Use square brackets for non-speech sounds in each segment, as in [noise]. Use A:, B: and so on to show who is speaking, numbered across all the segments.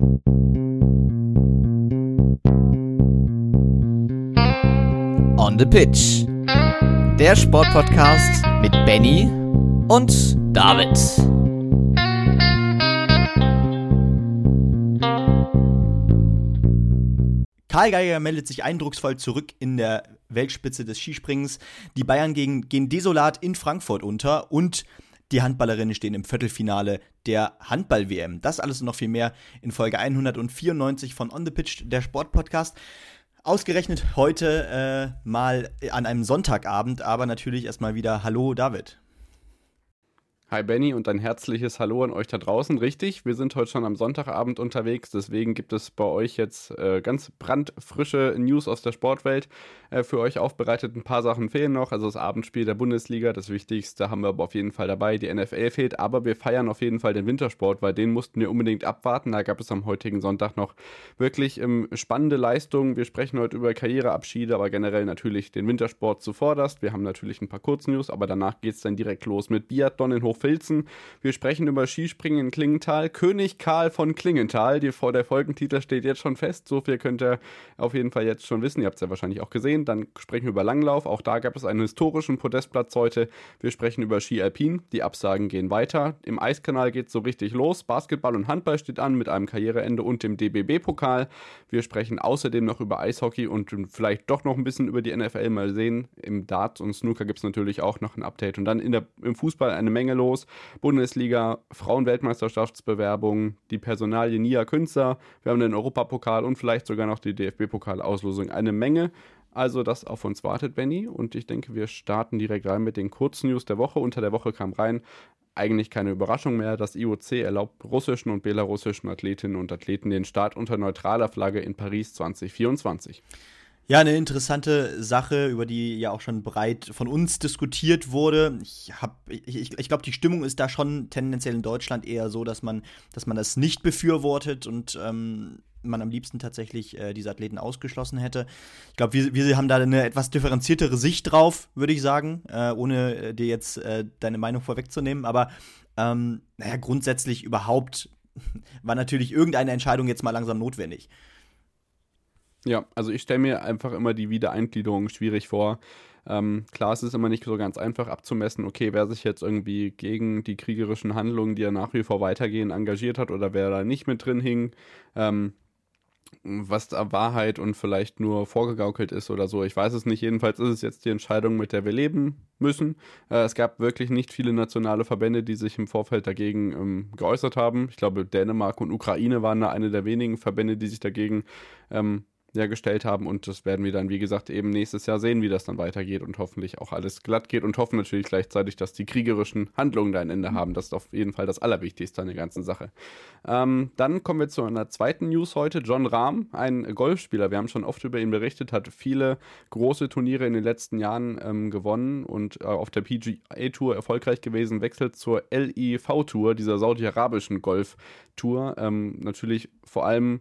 A: On the Pitch. Der Sportpodcast mit Benny und David.
B: Karl Geiger meldet sich eindrucksvoll zurück in der Weltspitze des Skispringens. Die Bayern gegen, gehen desolat in Frankfurt unter und die Handballerinnen stehen im Viertelfinale der Handball-WM. Das alles und noch viel mehr in Folge 194 von On the Pitch, der Sportpodcast. Ausgerechnet heute äh, mal an einem Sonntagabend, aber natürlich erstmal wieder Hallo David.
C: Hi Benny und ein herzliches Hallo an euch da draußen. Richtig, wir sind heute schon am Sonntagabend unterwegs, deswegen gibt es bei euch jetzt äh, ganz brandfrische News aus der Sportwelt äh, für euch aufbereitet. Ein paar Sachen fehlen noch, also das Abendspiel der Bundesliga, das Wichtigste haben wir aber auf jeden Fall dabei. Die NFL fehlt, aber wir feiern auf jeden Fall den Wintersport, weil den mussten wir unbedingt abwarten. Da gab es am heutigen Sonntag noch wirklich ähm, spannende Leistungen. Wir sprechen heute über Karriereabschiede, aber generell natürlich den Wintersport zuvorderst. Wir haben natürlich ein paar Kurznews, aber danach geht es dann direkt los mit Biathlon in Hoch Filzen. Wir sprechen über Skispringen in Klingenthal. König Karl von Klingenthal. Die, der Folgentitel steht jetzt schon fest. So viel könnt ihr auf jeden Fall jetzt schon wissen. Ihr habt es ja wahrscheinlich auch gesehen. Dann sprechen wir über Langlauf. Auch da gab es einen historischen Podestplatz heute. Wir sprechen über Ski Alpin. Die Absagen gehen weiter. Im Eiskanal geht es so richtig los. Basketball und Handball steht an mit einem Karriereende und dem DBB-Pokal. Wir sprechen außerdem noch über Eishockey und vielleicht doch noch ein bisschen über die NFL. Mal sehen. Im Dart und Snooker gibt es natürlich auch noch ein Update. Und dann der, im Fußball eine Menge los los. Bundesliga, Frauenweltmeisterschaftsbewerbung, die Personalie Nia Künzer, wir haben den Europapokal und vielleicht sogar noch die DFB-Pokalauslosung. Eine Menge. Also das auf uns wartet, Benny. Und ich denke, wir starten direkt rein mit den Kurznews der Woche. Unter der Woche kam rein, eigentlich keine Überraschung mehr. Das IOC erlaubt russischen und belarussischen Athletinnen und Athleten den Start unter neutraler Flagge in Paris 2024.
B: Ja, eine interessante Sache, über die ja auch schon breit von uns diskutiert wurde. Ich, ich, ich glaube, die Stimmung ist da schon tendenziell in Deutschland eher so, dass man, dass man das nicht befürwortet und ähm, man am liebsten tatsächlich äh, diese Athleten ausgeschlossen hätte. Ich glaube, wir, wir haben da eine etwas differenziertere Sicht drauf, würde ich sagen, äh, ohne äh, dir jetzt äh, deine Meinung vorwegzunehmen. Aber ähm, naja, grundsätzlich überhaupt [laughs] war natürlich irgendeine Entscheidung jetzt mal langsam notwendig.
C: Ja, also ich stelle mir einfach immer die Wiedereingliederung schwierig vor. Ähm, klar, es ist immer nicht so ganz einfach abzumessen, okay, wer sich jetzt irgendwie gegen die kriegerischen Handlungen, die ja nach wie vor weitergehen, engagiert hat oder wer da nicht mit drin hing. Ähm, was da Wahrheit und vielleicht nur vorgegaukelt ist oder so. Ich weiß es nicht. Jedenfalls ist es jetzt die Entscheidung, mit der wir leben müssen. Äh, es gab wirklich nicht viele nationale Verbände, die sich im Vorfeld dagegen ähm, geäußert haben. Ich glaube, Dänemark und Ukraine waren da eine der wenigen Verbände, die sich dagegen ähm, ja, gestellt haben. Und das werden wir dann, wie gesagt, eben nächstes Jahr sehen, wie das dann weitergeht und hoffentlich auch alles glatt geht und hoffen natürlich gleichzeitig, dass die kriegerischen Handlungen da ein Ende haben. Das ist auf jeden Fall das Allerwichtigste an der ganzen Sache. Ähm, dann kommen wir zu einer zweiten News heute. John Rahm, ein Golfspieler, wir haben schon oft über ihn berichtet, hat viele große Turniere in den letzten Jahren ähm, gewonnen und äh, auf der PGA Tour erfolgreich gewesen, wechselt zur LIV Tour, dieser saudi-arabischen Golf-Tour. Ähm, natürlich vor allem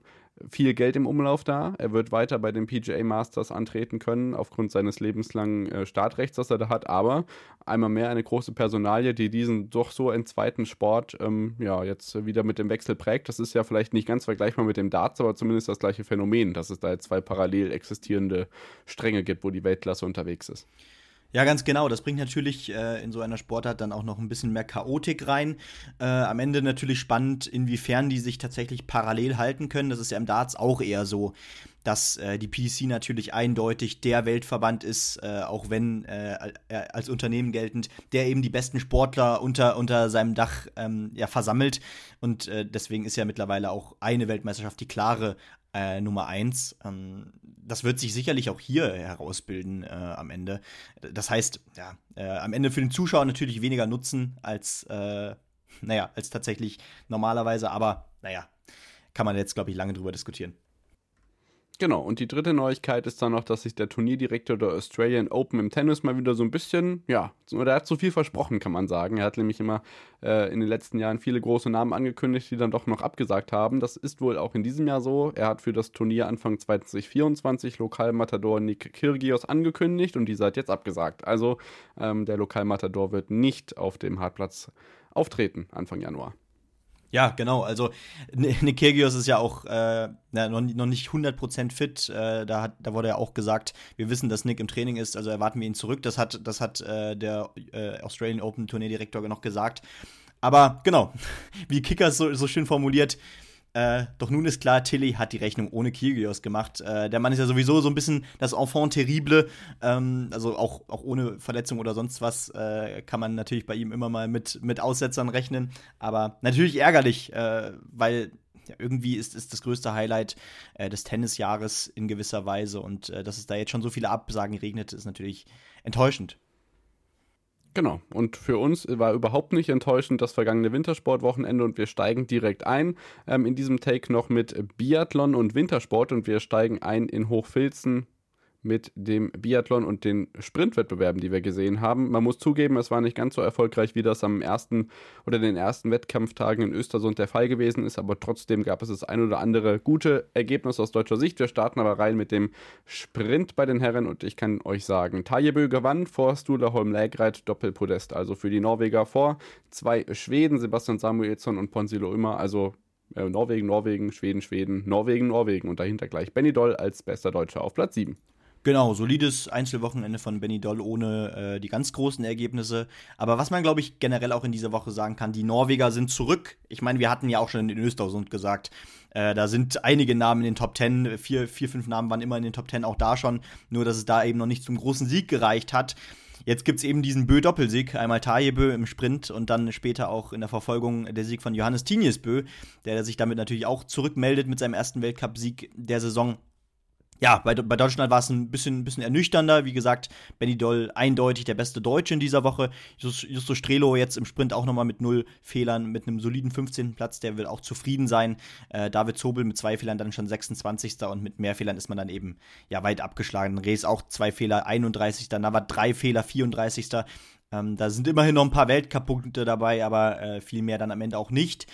C: viel Geld im Umlauf da. Er wird weiter bei den PGA Masters antreten können, aufgrund seines lebenslangen äh, Startrechts, das er da hat. Aber einmal mehr eine große Personalie, die diesen doch so in zweiten Sport ähm, ja, jetzt wieder mit dem Wechsel prägt. Das ist ja vielleicht nicht ganz vergleichbar mit dem Darts, aber zumindest das gleiche Phänomen, dass es da jetzt zwei parallel existierende Stränge gibt, wo die Weltklasse unterwegs ist.
B: Ja, ganz genau. Das bringt natürlich äh, in so einer Sportart dann auch noch ein bisschen mehr Chaotik rein. Äh, am Ende natürlich spannend, inwiefern die sich tatsächlich parallel halten können. Das ist ja im Darts auch eher so, dass äh, die PDC natürlich eindeutig der Weltverband ist, äh, auch wenn äh, als Unternehmen geltend, der eben die besten Sportler unter, unter seinem Dach ähm, ja, versammelt. Und äh, deswegen ist ja mittlerweile auch eine Weltmeisterschaft die klare äh, Nummer eins. Ähm, das wird sich sicherlich auch hier herausbilden äh, am Ende. Das heißt, ja, äh, am Ende für den Zuschauer natürlich weniger Nutzen als, äh, naja, als tatsächlich normalerweise, aber naja, kann man jetzt, glaube ich, lange drüber diskutieren.
C: Genau, und die dritte Neuigkeit ist dann noch, dass sich der Turnierdirektor der Australian Open im Tennis mal wieder so ein bisschen, ja, oder er hat zu viel versprochen, kann man sagen. Er hat nämlich immer äh, in den letzten Jahren viele große Namen angekündigt, die dann doch noch abgesagt haben. Das ist wohl auch in diesem Jahr so. Er hat für das Turnier Anfang 2024 Lokalmatador Nick Kyrgios angekündigt und dieser hat jetzt abgesagt. Also ähm, der Lokalmatador wird nicht auf dem Hartplatz auftreten Anfang Januar.
B: Ja, genau. Also Nick Kyrgios ist ja auch äh, noch, noch nicht 100% fit. Äh, da, hat, da wurde ja auch gesagt, wir wissen, dass Nick im Training ist, also erwarten wir ihn zurück. Das hat, das hat äh, der äh, Australian Open Turnierdirektor noch gesagt. Aber genau, [laughs] wie Kickers so, so schön formuliert, äh, doch nun ist klar, Tilly hat die Rechnung ohne Kyrgios gemacht. Äh, der Mann ist ja sowieso so ein bisschen das Enfant terrible. Ähm, also auch, auch ohne Verletzung oder sonst was äh, kann man natürlich bei ihm immer mal mit, mit Aussetzern rechnen. Aber natürlich ärgerlich, äh, weil ja, irgendwie ist, ist das größte Highlight äh, des Tennisjahres in gewisser Weise. Und äh, dass es da jetzt schon so viele Absagen regnet, ist natürlich enttäuschend.
C: Genau. Und für uns war überhaupt nicht enttäuschend das vergangene Wintersportwochenende und wir steigen direkt ein ähm, in diesem Take noch mit Biathlon und Wintersport und wir steigen ein in Hochfilzen mit dem Biathlon und den Sprintwettbewerben, die wir gesehen haben. Man muss zugeben, es war nicht ganz so erfolgreich, wie das am ersten oder den ersten Wettkampftagen in Östersund der Fall gewesen ist, aber trotzdem gab es das ein oder andere gute Ergebnis aus deutscher Sicht. Wir starten aber rein mit dem Sprint bei den Herren und ich kann euch sagen, Tajebö gewann vor Stula Holm Lägreit Doppelpodest, also für die Norweger vor zwei Schweden, Sebastian Samuelsson und Ponsilo Immer, also äh, Norwegen, Norwegen, Schweden, Schweden, Norwegen, Norwegen und dahinter gleich Benny Doll als bester Deutscher auf Platz 7.
B: Genau, solides Einzelwochenende von Benny Doll ohne äh, die ganz großen Ergebnisse. Aber was man, glaube ich, generell auch in dieser Woche sagen kann, die Norweger sind zurück. Ich meine, wir hatten ja auch schon in Östersund gesagt, äh, da sind einige Namen in den Top Ten, vier, vier, fünf Namen waren immer in den Top Ten, auch da schon, nur dass es da eben noch nicht zum großen Sieg gereicht hat. Jetzt gibt es eben diesen Bö-Doppelsieg, einmal Tajebö im Sprint und dann später auch in der Verfolgung der Sieg von Johannes Tinjes Bö, der sich damit natürlich auch zurückmeldet mit seinem ersten Weltcupsieg der Saison ja, bei, bei Deutschland war es ein bisschen, bisschen ernüchternder. Wie gesagt, Benny Doll eindeutig der beste Deutsche in dieser Woche. Justo Strelo jetzt im Sprint auch nochmal mit null Fehlern, mit einem soliden 15. Platz, der will auch zufrieden sein. Äh, David Zobel mit zwei Fehlern dann schon 26. und mit mehr Fehlern ist man dann eben ja weit abgeschlagen. Rees auch zwei Fehler, 31. Navas drei Fehler, 34. Ähm, da sind immerhin noch ein paar Weltcup-Punkte dabei, aber äh, viel mehr dann am Ende auch nicht.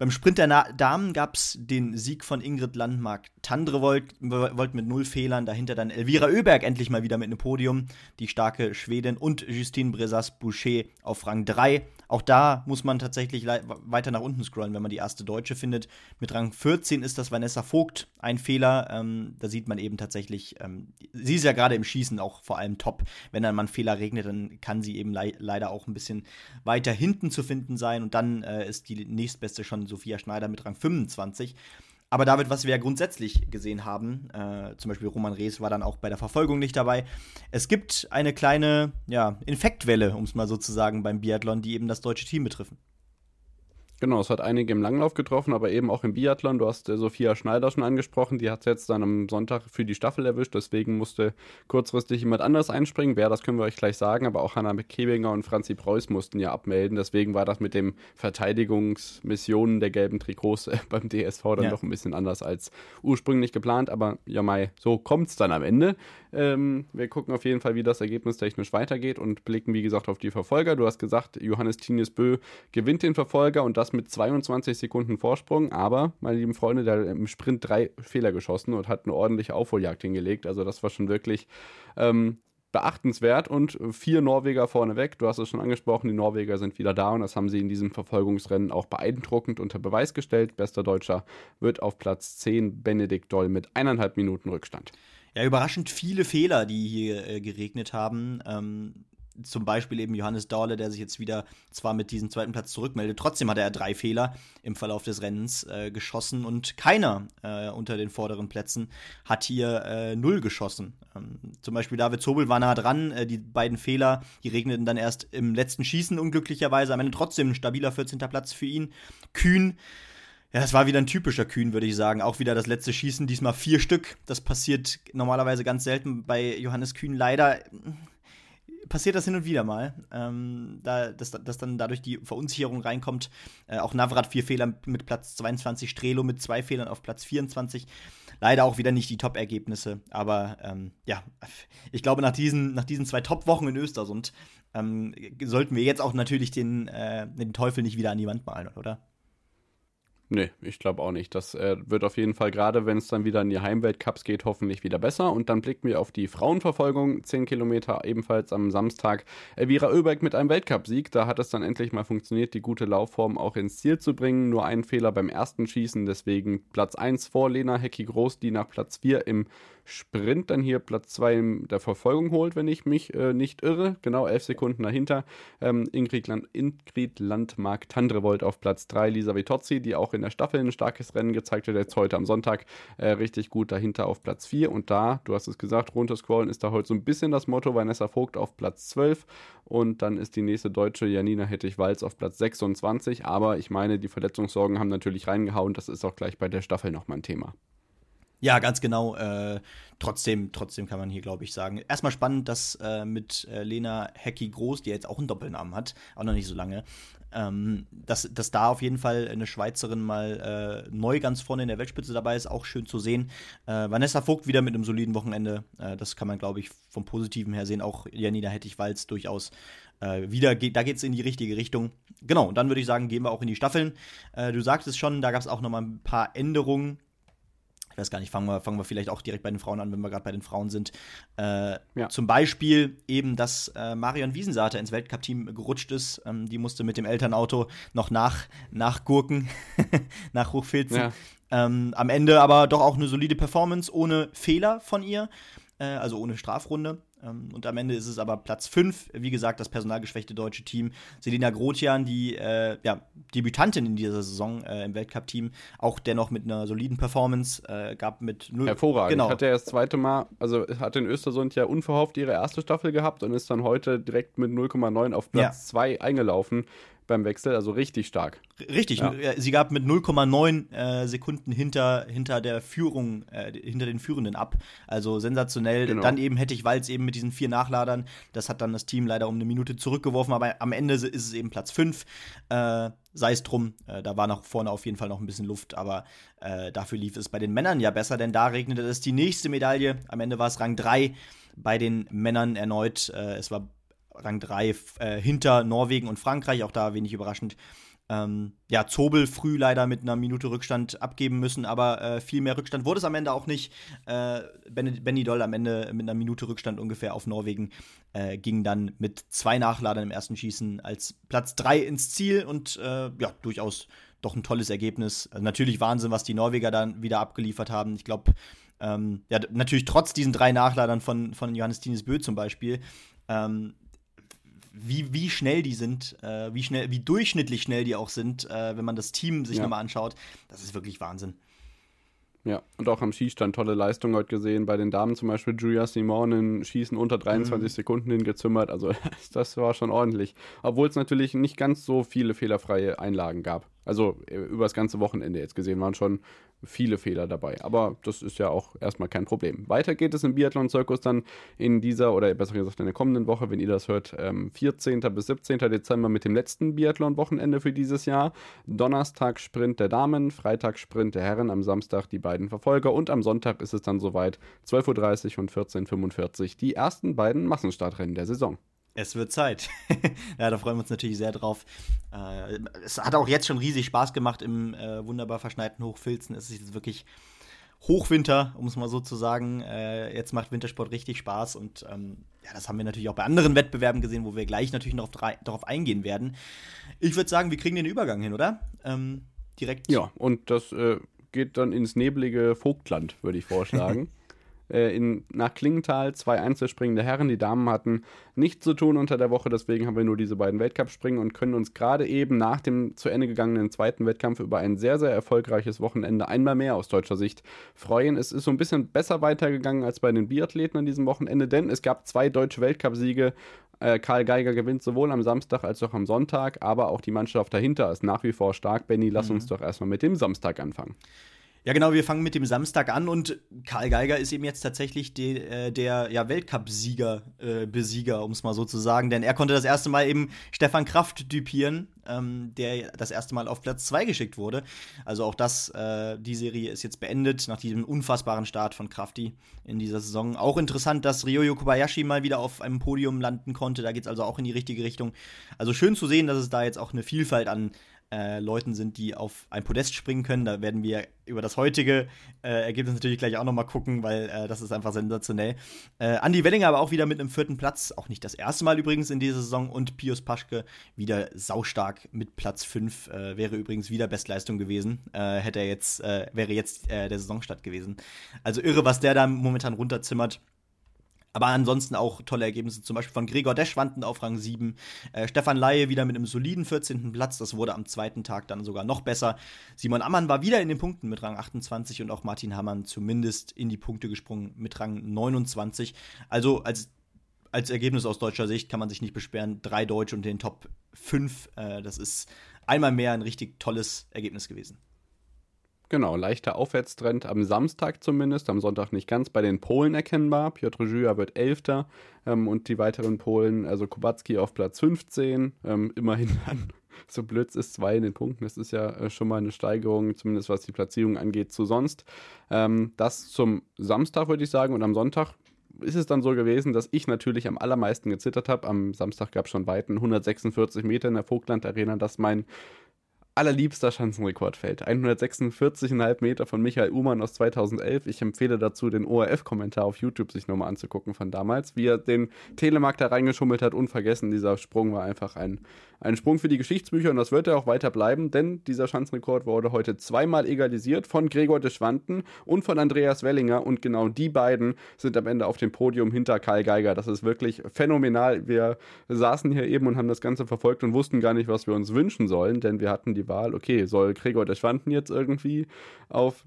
B: Beim Sprint der Damen gab es den Sieg von Ingrid Landmark. Tandrevold wollte mit null Fehlern, dahinter dann Elvira Oeberg endlich mal wieder mit einem Podium, die starke Schwedin und Justine Bresas-Boucher auf Rang 3. Auch da muss man tatsächlich weiter nach unten scrollen, wenn man die erste Deutsche findet. Mit Rang 14 ist das Vanessa Vogt ein Fehler. Ähm, da sieht man eben tatsächlich, ähm, sie ist ja gerade im Schießen auch vor allem top. Wenn dann mal ein Fehler regnet, dann kann sie eben le leider auch ein bisschen weiter hinten zu finden sein. Und dann äh, ist die nächstbeste schon Sophia Schneider mit Rang 25. Aber David, was wir ja grundsätzlich gesehen haben, äh, zum Beispiel Roman Rees war dann auch bei der Verfolgung nicht dabei. Es gibt eine kleine ja, Infektwelle, um es mal so zu sagen, beim Biathlon, die eben das deutsche Team betreffen.
C: Genau, es hat einige im Langlauf getroffen, aber eben auch im Biathlon. Du hast äh, Sophia Schneider schon angesprochen, die hat es jetzt dann am Sonntag für die Staffel erwischt, deswegen musste kurzfristig jemand anderes einspringen. Wer, das können wir euch gleich sagen, aber auch Hanna Kebinger und Franzi Preuß mussten ja abmelden, deswegen war das mit den Verteidigungsmissionen der gelben Trikots äh, beim DSV dann ja. doch ein bisschen anders als ursprünglich geplant, aber ja, Mai, so kommt es dann am Ende. Ähm, wir gucken auf jeden Fall, wie das Ergebnis technisch weitergeht und blicken, wie gesagt, auf die Verfolger. Du hast gesagt, Johannes Tinius Bö gewinnt den Verfolger und das mit 22 Sekunden Vorsprung, aber, meine lieben Freunde, der hat im Sprint drei Fehler geschossen und hat eine ordentliche Aufholjagd hingelegt. Also das war schon wirklich ähm, beachtenswert und vier Norweger vorneweg. Du hast es schon angesprochen, die Norweger sind wieder da und das haben sie in diesem Verfolgungsrennen auch beeindruckend unter Beweis gestellt. Bester Deutscher wird auf Platz 10 Benedikt Doll mit eineinhalb Minuten Rückstand.
B: Ja, überraschend viele Fehler, die hier äh, geregnet haben. Ähm, zum Beispiel eben Johannes Dahle, der sich jetzt wieder zwar mit diesem zweiten Platz zurückmeldet, trotzdem hat er drei Fehler im Verlauf des Rennens äh, geschossen und keiner äh, unter den vorderen Plätzen hat hier äh, null geschossen. Ähm, zum Beispiel David Zobel war nah dran, äh, die beiden Fehler, die regneten dann erst im letzten Schießen unglücklicherweise, am Ende trotzdem ein stabiler 14. Platz für ihn. Kühn ja, das war wieder ein typischer Kühn, würde ich sagen. Auch wieder das letzte Schießen, diesmal vier Stück. Das passiert normalerweise ganz selten bei Johannes Kühn. Leider passiert das hin und wieder mal, ähm, da, dass, dass dann dadurch die Verunsicherung reinkommt. Äh, auch Navrat vier Fehler mit Platz 22, Strelo mit zwei Fehlern auf Platz 24. Leider auch wieder nicht die Top-Ergebnisse, aber ähm, ja, ich glaube, nach diesen, nach diesen zwei Top-Wochen in Östersund ähm, sollten wir jetzt auch natürlich den, äh, den Teufel nicht wieder an die Wand malen, oder?
C: Nee, ich glaube auch nicht. Das äh, wird auf jeden Fall, gerade wenn es dann wieder in die Heimweltcups geht, hoffentlich wieder besser. Und dann blicken wir auf die Frauenverfolgung. 10 Kilometer ebenfalls am Samstag. Elvira Oeberg mit einem Weltcupsieg. Da hat es dann endlich mal funktioniert, die gute Laufform auch ins Ziel zu bringen. Nur ein Fehler beim ersten Schießen, deswegen Platz 1 vor Lena Hecki-Groß, die nach Platz 4 im Sprint dann hier Platz 2 in der Verfolgung holt, wenn ich mich äh, nicht irre. Genau elf Sekunden dahinter. Ähm, Ingrid, Land Ingrid Landmark-Tandrevold auf Platz 3. Lisa Vitozzi, die auch in der Staffel ein starkes Rennen gezeigt hat, jetzt heute am Sonntag äh, richtig gut dahinter auf Platz 4. Und da, du hast es gesagt, runterscrollen ist da heute so ein bisschen das Motto. Vanessa Vogt auf Platz 12 und dann ist die nächste Deutsche Janina Hettich-Walz auf Platz 26. Aber ich meine, die Verletzungssorgen haben natürlich reingehauen. Das ist auch gleich bei der Staffel nochmal ein Thema.
B: Ja, ganz genau. Äh, trotzdem, trotzdem kann man hier, glaube ich, sagen. Erstmal spannend, dass äh, mit äh, Lena Hecki Groß, die jetzt auch einen Doppelnamen hat, auch noch nicht so lange, ähm, dass, dass da auf jeden Fall eine Schweizerin mal äh, neu ganz vorne in der Weltspitze dabei ist, auch schön zu sehen. Äh, Vanessa Vogt wieder mit einem soliden Wochenende. Äh, das kann man, glaube ich, vom Positiven her sehen. Auch Janina Hettich-Walz durchaus wieder, geht, da geht es in die richtige Richtung. Genau, und dann würde ich sagen, gehen wir auch in die Staffeln. du sagtest schon, da gab es auch noch mal ein paar Änderungen ich weiß gar nicht, fangen wir, fangen wir vielleicht auch direkt bei den Frauen an, wenn wir gerade bei den Frauen sind. Äh, ja. Zum Beispiel eben, dass äh, Marion Wiesensater ins Weltcup-Team gerutscht ist. Ähm, die musste mit dem Elternauto noch nach, nachgurken, [laughs] nach Hochfilzen. Ja. Ähm, am Ende aber doch auch eine solide Performance ohne Fehler von ihr, äh, also ohne Strafrunde. Ähm, und am Ende ist es aber Platz 5, wie gesagt, das personalgeschwächte deutsche Team. Selina Grotian, die äh, ja, Debütantin in dieser Saison äh, im Weltcup-Team, auch dennoch mit einer soliden Performance, äh, gab mit
C: null. Hervorragend. Genau. Hat ja das zweite Mal, also hat in Östersund ja unverhofft ihre erste Staffel gehabt und ist dann heute direkt mit 0,9 auf Platz 2 ja. eingelaufen beim Wechsel, also richtig stark.
B: Richtig, ja. sie gab mit 0,9 äh, Sekunden hinter, hinter der Führung, äh, hinter den Führenden ab. Also sensationell. Genau. Dann eben hätte ich Walz eben mit diesen vier Nachladern. Das hat dann das Team leider um eine Minute zurückgeworfen, aber am Ende ist es eben Platz 5. Äh, sei es drum, äh, da war nach vorne auf jeden Fall noch ein bisschen Luft, aber äh, dafür lief es bei den Männern ja besser, denn da regnete es die nächste Medaille. Am Ende war es Rang 3 bei den Männern erneut. Äh, es war Rang 3 äh, hinter Norwegen und Frankreich, auch da wenig überraschend. Ähm, ja, Zobel früh leider mit einer Minute Rückstand abgeben müssen, aber äh, viel mehr Rückstand wurde es am Ende auch nicht. Äh, Benny Doll am Ende mit einer Minute Rückstand ungefähr auf Norwegen äh, ging dann mit zwei Nachladern im ersten Schießen als Platz 3 ins Ziel und äh, ja, durchaus doch ein tolles Ergebnis. Also natürlich Wahnsinn, was die Norweger dann wieder abgeliefert haben. Ich glaube, ähm, ja, natürlich trotz diesen drei Nachladern von, von Johannes Tines Bö zum Beispiel, ähm, wie, wie schnell die sind, äh, wie schnell, wie durchschnittlich schnell die auch sind, äh, wenn man das Team sich ja. nochmal anschaut. Das ist wirklich Wahnsinn.
C: Ja, und auch am Schießstand tolle Leistung heute gesehen. Bei den Damen zum Beispiel Julia Simon in Schießen unter 23 mhm. Sekunden hingezimmert. Also [laughs] das war schon ordentlich. Obwohl es natürlich nicht ganz so viele fehlerfreie Einlagen gab. Also äh, über das ganze Wochenende jetzt gesehen waren schon viele Fehler dabei. Aber das ist ja auch erstmal kein Problem. Weiter geht es im Biathlon-Zirkus dann in dieser oder besser gesagt in der kommenden Woche, wenn ihr das hört, 14. Ähm, bis 17. Dezember mit dem letzten Biathlon-Wochenende für dieses Jahr. Donnerstag Sprint der Damen, Freitag Sprint der Herren, am Samstag die beiden Verfolger und am Sonntag ist es dann soweit 12.30 Uhr und 14.45 Uhr die ersten beiden Massenstartrennen der Saison.
B: Es wird Zeit. [laughs] ja, da freuen wir uns natürlich sehr drauf. Äh, es hat auch jetzt schon riesig Spaß gemacht im äh, wunderbar verschneiten Hochfilzen. Es ist jetzt wirklich Hochwinter, um es mal so zu sagen. Äh, jetzt macht Wintersport richtig Spaß und ähm, ja, das haben wir natürlich auch bei anderen Wettbewerben gesehen, wo wir gleich natürlich noch darauf eingehen werden. Ich würde sagen, wir kriegen den Übergang hin, oder? Ähm, direkt.
C: Ja, und das äh, geht dann ins nebelige Vogtland, würde ich vorschlagen. [laughs] äh, in, nach Klingenthal zwei einzelspringende Herren. Die Damen hatten nichts zu tun unter der Woche, deswegen haben wir nur diese beiden Weltcup-Springen und können uns gerade eben nach dem zu Ende gegangenen zweiten Wettkampf über ein sehr, sehr erfolgreiches Wochenende einmal mehr aus deutscher Sicht freuen. Es ist so ein bisschen besser weitergegangen als bei den Biathleten an diesem Wochenende, denn es gab zwei deutsche Weltcupsiege äh, Karl Geiger gewinnt sowohl am Samstag als auch am Sonntag, aber auch die Mannschaft dahinter ist nach wie vor stark. Benny, lass mhm. uns doch erstmal mit dem Samstag anfangen.
B: Ja, genau, wir fangen mit dem Samstag an und Karl Geiger ist eben jetzt tatsächlich de, äh, der ja, Weltcup-Sieger, äh, Besieger, um es mal so zu sagen, denn er konnte das erste Mal eben Stefan Kraft düpieren, ähm, der das erste Mal auf Platz 2 geschickt wurde. Also auch das, äh, die Serie ist jetzt beendet nach diesem unfassbaren Start von Krafti in dieser Saison. Auch interessant, dass Ryoyo Kobayashi mal wieder auf einem Podium landen konnte, da geht es also auch in die richtige Richtung. Also schön zu sehen, dass es da jetzt auch eine Vielfalt an äh, Leuten sind, die auf ein Podest springen können. Da werden wir über das heutige äh, Ergebnis natürlich gleich auch nochmal gucken, weil äh, das ist einfach sensationell. Äh, Andi Wellinger aber auch wieder mit einem vierten Platz, auch nicht das erste Mal übrigens in dieser Saison und Pius Paschke wieder saustark mit Platz 5, äh, wäre übrigens wieder Bestleistung gewesen, äh, hätte er jetzt, äh, wäre jetzt der Saisonstart gewesen. Also irre, was der da momentan runterzimmert. Aber ansonsten auch tolle Ergebnisse, zum Beispiel von Gregor Deschwanden auf Rang 7. Äh, Stefan Laie wieder mit einem soliden 14. Platz. Das wurde am zweiten Tag dann sogar noch besser. Simon Ammann war wieder in den Punkten mit Rang 28 und auch Martin Hammann zumindest in die Punkte gesprungen mit Rang 29. Also als, als Ergebnis aus deutscher Sicht kann man sich nicht beschweren. Drei Deutsche und den Top 5. Äh, das ist einmal mehr ein richtig tolles Ergebnis gewesen.
C: Genau, leichter Aufwärtstrend am Samstag zumindest, am Sonntag nicht ganz bei den Polen erkennbar. Piotr Żyja wird Elfter ähm, und die weiteren Polen, also Kubacki auf Platz 15, ähm, immerhin [laughs] dann, so blöd ist, zwei in den Punkten. Das ist ja äh, schon mal eine Steigerung, zumindest was die Platzierung angeht, zu sonst. Ähm, das zum Samstag, würde ich sagen, und am Sonntag ist es dann so gewesen, dass ich natürlich am allermeisten gezittert habe. Am Samstag gab es schon Weiten 146 Meter in der Vogtland Arena, das mein allerliebster Schanzenrekord fällt. 146,5 Meter von Michael Uhrmann aus 2011. Ich empfehle dazu, den ORF-Kommentar auf YouTube sich nochmal anzugucken von damals, wie er den Telemarkt da reingeschummelt hat. Unvergessen, dieser Sprung war einfach ein ein Sprung für die Geschichtsbücher und das wird er auch weiter bleiben, denn dieser Schanzenrekord wurde heute zweimal egalisiert von Gregor de Schwanten und von Andreas Wellinger und genau die beiden sind am Ende auf dem Podium hinter Karl Geiger. Das ist wirklich phänomenal. Wir saßen hier eben und haben das Ganze verfolgt und wussten gar nicht, was wir uns wünschen sollen, denn wir hatten die Wahl, okay, soll Gregor de Schwanten jetzt irgendwie auf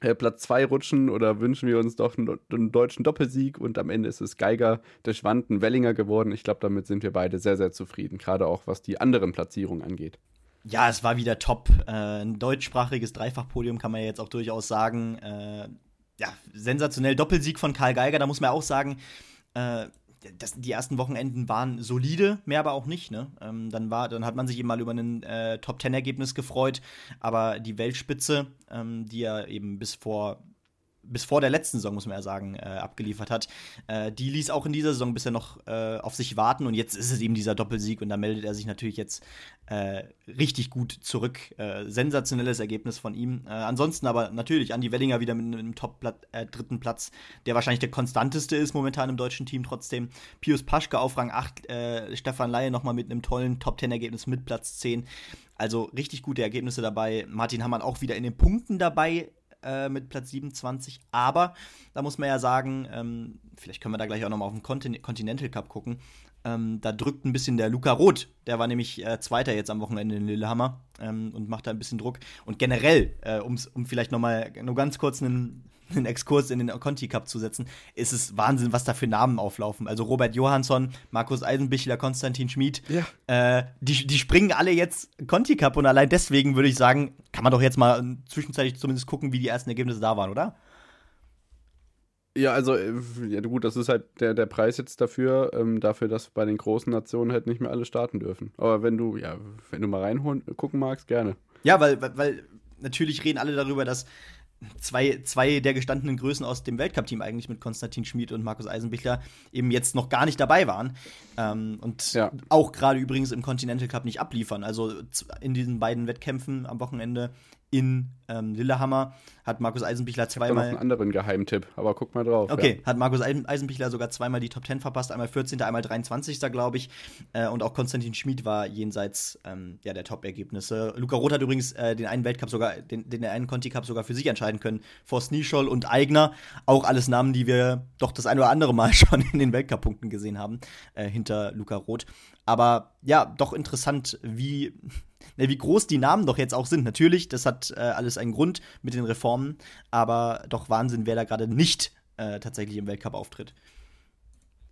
C: äh, Platz 2 rutschen oder wünschen wir uns doch einen, deutschen Doppelsieg und am Ende ist es Geiger der Schwanden Wellinger geworden. Ich glaube, damit sind wir beide sehr, sehr zufrieden, gerade auch was die anderen Platzierungen angeht.
B: Ja, es war wieder top. Äh, ein deutschsprachiges Dreifachpodium kann man ja jetzt auch durchaus sagen. Äh, ja, sensationell Doppelsieg von Karl Geiger, da muss man auch sagen, das, die ersten Wochenenden waren solide, mehr aber auch nicht. Ne? Ähm, dann, war, dann hat man sich eben mal über ein äh, Top-10-Ergebnis gefreut, aber die Weltspitze, ähm, die ja eben bis vor bis vor der letzten Saison, muss man ja sagen, äh, abgeliefert hat. Äh, die ließ auch in dieser Saison bisher noch äh, auf sich warten und jetzt ist es eben dieser Doppelsieg und da meldet er sich natürlich jetzt äh, richtig gut zurück. Äh, sensationelles Ergebnis von ihm. Äh, ansonsten aber natürlich Andi Wellinger wieder mit einem Top dritten Platz, der wahrscheinlich der konstanteste ist momentan im deutschen Team trotzdem. Pius Paschke auf Rang 8, Stefan Laie nochmal mit einem tollen Top-10-Ergebnis mit Platz 10. Also richtig gute Ergebnisse dabei. Martin Hammann auch wieder in den Punkten dabei äh, mit Platz 27. Aber da muss man ja sagen, ähm, vielleicht können wir da gleich auch nochmal auf den Contin Continental Cup gucken. Ähm, da drückt ein bisschen der Luca Roth. Der war nämlich äh, Zweiter jetzt am Wochenende in Lillehammer ähm, und macht da ein bisschen Druck. Und generell, äh, um vielleicht nochmal nur ganz kurz einen [laughs] einen Exkurs in den Conti Cup zu setzen, ist es Wahnsinn, was da für Namen auflaufen. Also Robert Johansson, Markus Eisenbichler, Konstantin Schmid, ja. äh, die, die springen alle jetzt Conti Cup und allein deswegen würde ich sagen, kann man doch jetzt mal zwischenzeitlich zumindest gucken, wie die ersten Ergebnisse da waren, oder?
C: Ja, also, äh, ja, gut, das ist halt der, der Preis jetzt dafür, ähm, dafür, dass bei den großen Nationen halt nicht mehr alle starten dürfen. Aber wenn du, ja, wenn du mal reinholen, gucken magst, gerne.
B: Ja, weil, weil natürlich reden alle darüber, dass zwei, zwei der gestandenen Größen aus dem Weltcup-Team eigentlich mit Konstantin Schmid und Markus Eisenbichler eben jetzt noch gar nicht dabei waren. Ähm, und ja. auch gerade übrigens im Continental Cup nicht abliefern. Also in diesen beiden Wettkämpfen am Wochenende in ähm, Lillehammer hat Markus Eisenbichler zweimal. Ich
C: noch einen anderen Geheimtipp, aber guck mal drauf.
B: Okay, ja. hat Markus Eisenbichler sogar zweimal die Top 10 verpasst, einmal 14., einmal 23. glaube ich. Äh, und auch Konstantin Schmid war jenseits ähm, ja, der Top-Ergebnisse. Luca Roth hat übrigens äh, den einen Weltcup sogar, den, den einen Conti Cup sogar für sich entscheiden können. Vor Sneeschol und Eigner. Auch alles Namen, die wir doch das ein oder andere Mal [laughs] schon in den Weltcup-Punkten gesehen haben, äh, hinter Luca Roth. Aber ja, doch interessant, wie wie groß die Namen doch jetzt auch sind. Natürlich, das hat äh, alles einen Grund mit den Reformen, aber doch Wahnsinn, wer da gerade nicht äh, tatsächlich im Weltcup auftritt.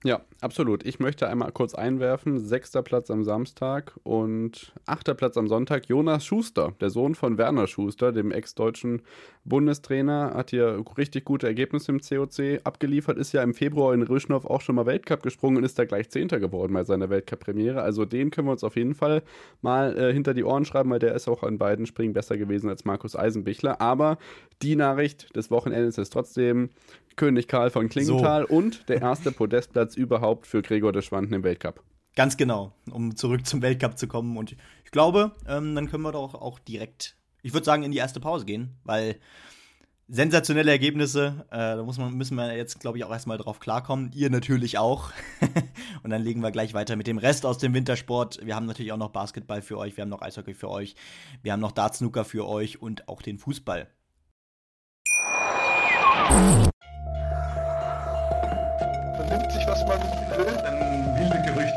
C: Ja, absolut. Ich möchte einmal kurz einwerfen: sechster Platz am Samstag und achter Platz am Sonntag. Jonas Schuster, der Sohn von Werner Schuster, dem ex-deutschen Bundestrainer, hat hier richtig gute Ergebnisse im COC abgeliefert. Ist ja im Februar in Rüschnow auch schon mal Weltcup gesprungen und ist da gleich Zehnter geworden bei seiner Weltcup-Premiere. Also den können wir uns auf jeden Fall mal äh, hinter die Ohren schreiben, weil der ist auch an beiden Springen besser gewesen als Markus Eisenbichler. Aber die Nachricht des Wochenendes ist trotzdem König Karl von Klingenthal so. und der erste Podestplatz überhaupt für Gregor de Schwanden im Weltcup.
B: Ganz genau, um zurück zum Weltcup zu kommen. Und ich glaube, ähm, dann können wir doch auch direkt, ich würde sagen, in die erste Pause gehen, weil sensationelle Ergebnisse, äh, da muss man, müssen wir jetzt, glaube ich, auch erstmal drauf klarkommen. Ihr natürlich auch. [laughs] und dann legen wir gleich weiter mit dem Rest aus dem Wintersport. Wir haben natürlich auch noch Basketball für euch, wir haben noch Eishockey für euch, wir haben noch Dartsnooker für euch und auch den Fußball.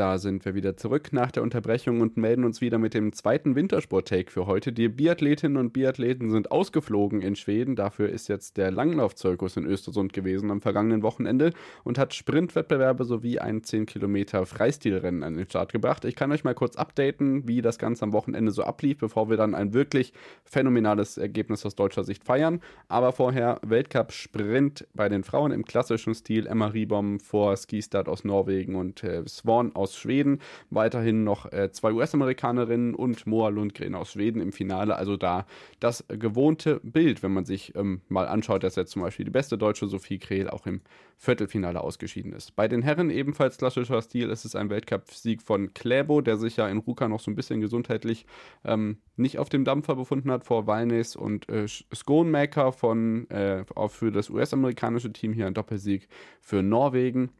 C: Da sind wir wieder zurück nach der Unterbrechung und melden uns wieder mit dem zweiten Wintersport-Take für heute. Die Biathletinnen und Biathleten sind ausgeflogen in Schweden. Dafür ist jetzt der Langlaufzirkus in Östersund gewesen am vergangenen Wochenende und hat Sprintwettbewerbe sowie ein 10 Kilometer Freistilrennen an den Start gebracht. Ich kann euch mal kurz updaten, wie das Ganze am Wochenende so ablief, bevor wir dann ein wirklich phänomenales Ergebnis aus deutscher Sicht feiern. Aber vorher Weltcup-Sprint bei den Frauen im klassischen Stil. Emma Ribom vor Skistad aus Norwegen und äh, Swan aus Schweden. Weiterhin noch äh, zwei US-Amerikanerinnen und Moa Lundgren aus Schweden im Finale. Also da das gewohnte Bild, wenn man sich ähm, mal anschaut, dass jetzt zum Beispiel die beste deutsche Sophie Krehl auch im Viertelfinale ausgeschieden ist. Bei den Herren ebenfalls klassischer Stil ist es ein Weltcup-Sieg von Kläbo, der sich ja in Ruka noch so ein bisschen gesundheitlich ähm, nicht auf dem Dampfer befunden hat, vor Walnes und äh, Skonemaker von, äh, für das US-amerikanische Team hier ein Doppelsieg für Norwegen.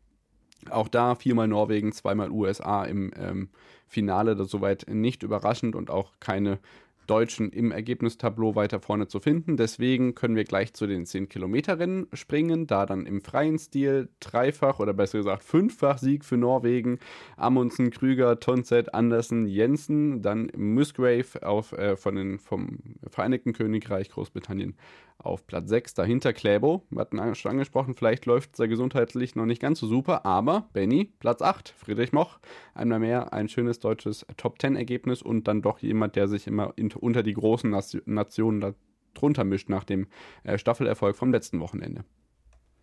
C: Auch da viermal Norwegen, zweimal USA im ähm, Finale, das soweit nicht überraschend und auch keine Deutschen im Ergebnistableau weiter vorne zu finden. Deswegen können wir gleich zu den 10-Kilometer-Rennen springen, da dann im freien Stil dreifach oder besser gesagt fünffach Sieg für Norwegen. Amundsen, Krüger, Tonset, Andersen, Jensen, dann Musgrave auf, äh, von den, vom Vereinigten Königreich, Großbritannien auf Platz 6. Dahinter Kläbo, wir hatten schon angesprochen, vielleicht läuft es gesundheitlich noch nicht ganz so super, aber Benny, Platz 8. Friedrich Moch, einmal mehr ein schönes deutsches Top-10-Ergebnis und dann doch jemand, der sich immer in, unter die großen Nationen darunter mischt nach dem äh, Staffelerfolg vom letzten Wochenende.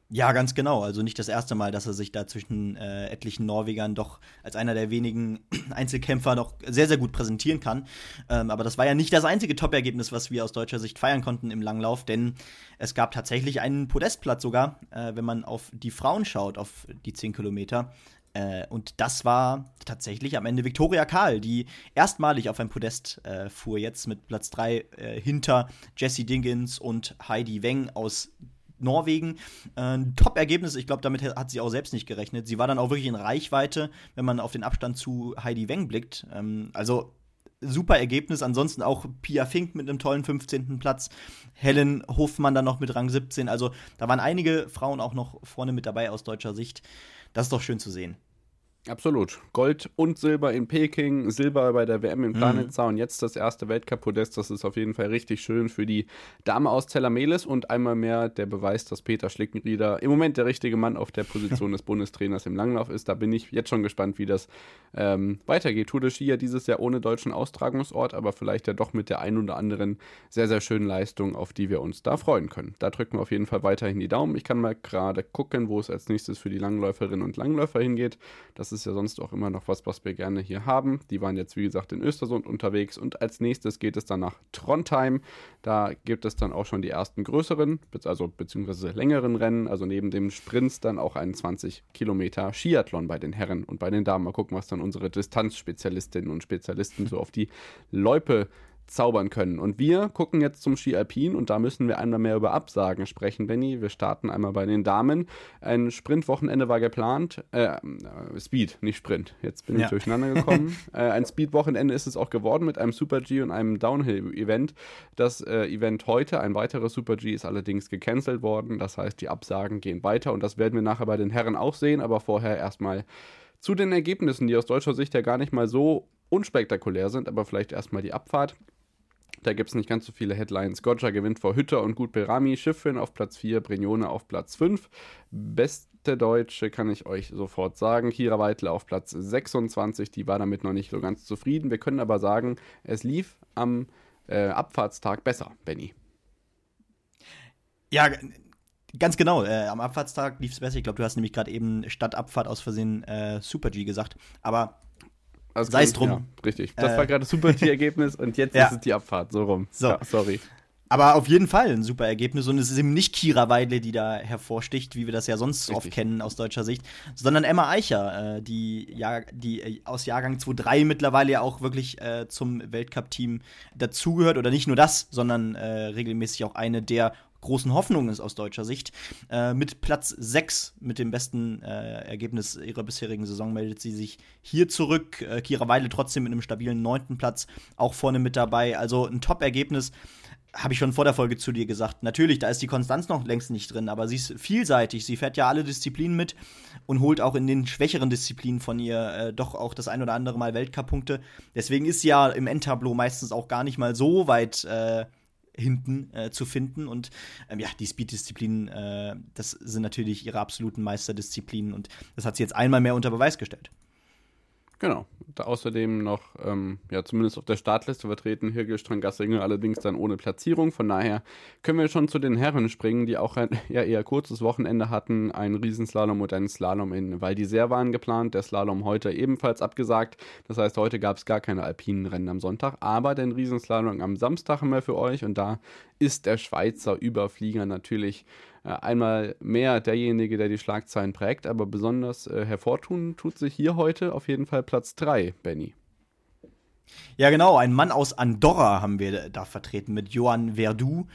B: Ja, ganz genau. Also nicht das erste Mal, dass er sich da zwischen äh, etlichen Norwegern doch als einer der wenigen [clears throat] Einzelkämpfer noch sehr, sehr gut präsentieren kann. Ähm, aber das war ja nicht das einzige Top-Ergebnis, was wir aus deutscher Sicht feiern konnten im Langlauf, denn es gab tatsächlich einen Podestplatz sogar, äh, wenn man auf die Frauen schaut, auf die 10 Kilometer. Äh, und das war tatsächlich am Ende Viktoria Karl, die erstmalig auf ein Podest äh, fuhr, jetzt mit Platz 3 äh, hinter Jessie Dinkins und Heidi Weng aus Norwegen. Äh, Top-Ergebnis, ich glaube, damit hat sie auch selbst nicht gerechnet. Sie war dann auch wirklich in Reichweite, wenn man auf den Abstand zu Heidi Weng blickt. Ähm, also super Ergebnis. Ansonsten auch Pia Fink mit einem tollen 15. Platz. Helen Hofmann dann noch mit Rang 17. Also da waren einige Frauen auch noch vorne mit dabei aus deutscher Sicht. Das ist doch schön zu sehen.
C: Absolut. Gold und Silber in Peking, Silber bei der WM in Planitza mhm. und jetzt das erste Weltcup-Podest. Das ist auf jeden Fall richtig schön für die Dame aus Zellamelis und einmal mehr der Beweis, dass Peter Schlickenrieder im Moment der richtige Mann auf der Position [laughs] des Bundestrainers im Langlauf ist. Da bin ich jetzt schon gespannt, wie das ähm, weitergeht. Tour de Ski ja dieses Jahr ohne deutschen Austragungsort, aber vielleicht ja doch mit der ein oder anderen sehr, sehr schönen Leistung, auf die wir uns da freuen können. Da drücken wir auf jeden Fall weiterhin die Daumen. Ich kann mal gerade gucken, wo es als nächstes für die Langläuferinnen und Langläufer hingeht. Das ist ist ja sonst auch immer noch was, was wir gerne hier haben. Die waren jetzt, wie gesagt, in Östersund unterwegs und als nächstes geht es dann nach Trondheim. Da gibt es dann auch schon die ersten größeren, also beziehungsweise längeren Rennen, also neben dem Sprints dann auch einen 20 Kilometer Skiathlon bei den Herren und bei den Damen. Mal gucken, was dann unsere Distanzspezialistinnen und Spezialisten so auf die Loipe zaubern können. Und wir gucken jetzt zum Ski Alpin und da müssen wir einmal mehr über Absagen sprechen, Benny. Wir starten einmal bei den Damen. Ein Sprintwochenende war geplant. Äh, Speed, nicht Sprint. Jetzt bin ja. ich durcheinander [laughs] gekommen. äh, ein Speed-Wochenende ist es auch geworden mit einem Super G und einem Downhill-Event. Das äh, Event heute, ein weiteres Super G, ist allerdings gecancelt worden. Das heißt, die Absagen gehen weiter und das werden wir nachher bei den Herren auch sehen, aber vorher erstmal zu den Ergebnissen, die aus deutscher Sicht ja gar nicht mal so unspektakulär sind, aber vielleicht erstmal die Abfahrt. Da gibt es nicht ganz so viele Headlines. Gotcha gewinnt vor Hütter und Gut Berami. Schiffrin auf Platz 4, Brignone auf Platz 5. Beste Deutsche kann ich euch sofort sagen. Kira Weitler auf Platz 26. Die war damit noch nicht so ganz zufrieden. Wir können aber sagen, es lief am äh, Abfahrtstag besser, Benny.
B: Ja, ganz genau. Äh, am Abfahrtstag lief es besser. Ich glaube, du hast nämlich gerade eben statt Abfahrt aus Versehen äh, Super G gesagt. Aber
C: Also
B: Sei es drum.
C: Ja, richtig. Das
B: Äh,
C: war gerade super T-Ergebnis und jetzt [laughs]
B: Ja.
C: ist es die Abfahrt. So rum.
B: So.
C: Ja, sorry.
B: Aber auf jeden Fall ein super Ergebnis und es ist eben nicht Kira Weidle, die da hervorsticht, wie wir das ja sonst so oft
C: Richtig.
B: kennen aus deutscher Sicht, sondern Emma Eicher, äh, die, ja, die äh, aus Jahrgang 2.3 mittlerweile ja auch wirklich äh, zum Weltcup-Team dazugehört oder nicht nur das, sondern äh, regelmäßig auch eine der großen Hoffnungen ist aus deutscher Sicht. Äh, mit Platz 6, mit dem besten äh, Ergebnis ihrer bisherigen Saison, meldet sie sich hier zurück. Äh, Kira Weidle trotzdem mit einem stabilen neunten Platz auch vorne mit dabei. Also ein Top-Ergebnis habe ich schon vor der Folge zu dir gesagt. Natürlich, da ist die Konstanz noch längst nicht drin, aber sie ist vielseitig. Sie fährt ja alle Disziplinen mit und holt auch in den schwächeren Disziplinen von ihr äh, doch auch das ein oder andere Mal Weltcup-Punkte. Deswegen ist sie ja im Endtableau meistens auch gar nicht mal so weit äh, hinten äh, zu finden. Und ähm, ja, die Speed-Disziplinen, äh, das sind natürlich ihre absoluten Meisterdisziplinen und das hat sie jetzt einmal mehr unter Beweis gestellt.
C: Genau. Da außerdem noch, ähm, ja, zumindest auf der Startliste vertreten, Hirgel Strangassinger, allerdings dann ohne Platzierung. Von daher können wir schon zu den Herren springen, die auch ein [laughs] ja, eher kurzes Wochenende hatten. Ein Riesenslalom und ein Slalom in Val d'Isère waren geplant. Der Slalom heute ebenfalls abgesagt. Das heißt, heute gab es gar keine alpinen Rennen am Sonntag. Aber den Riesenslalom am Samstag haben wir für euch. Und da ist der Schweizer Überflieger natürlich einmal mehr derjenige, der die Schlagzeilen prägt, aber besonders äh, hervortun tut sich hier heute auf jeden Fall Platz 3, Benny.
B: Ja, genau, ein Mann aus Andorra haben wir da vertreten mit Johann Verdu.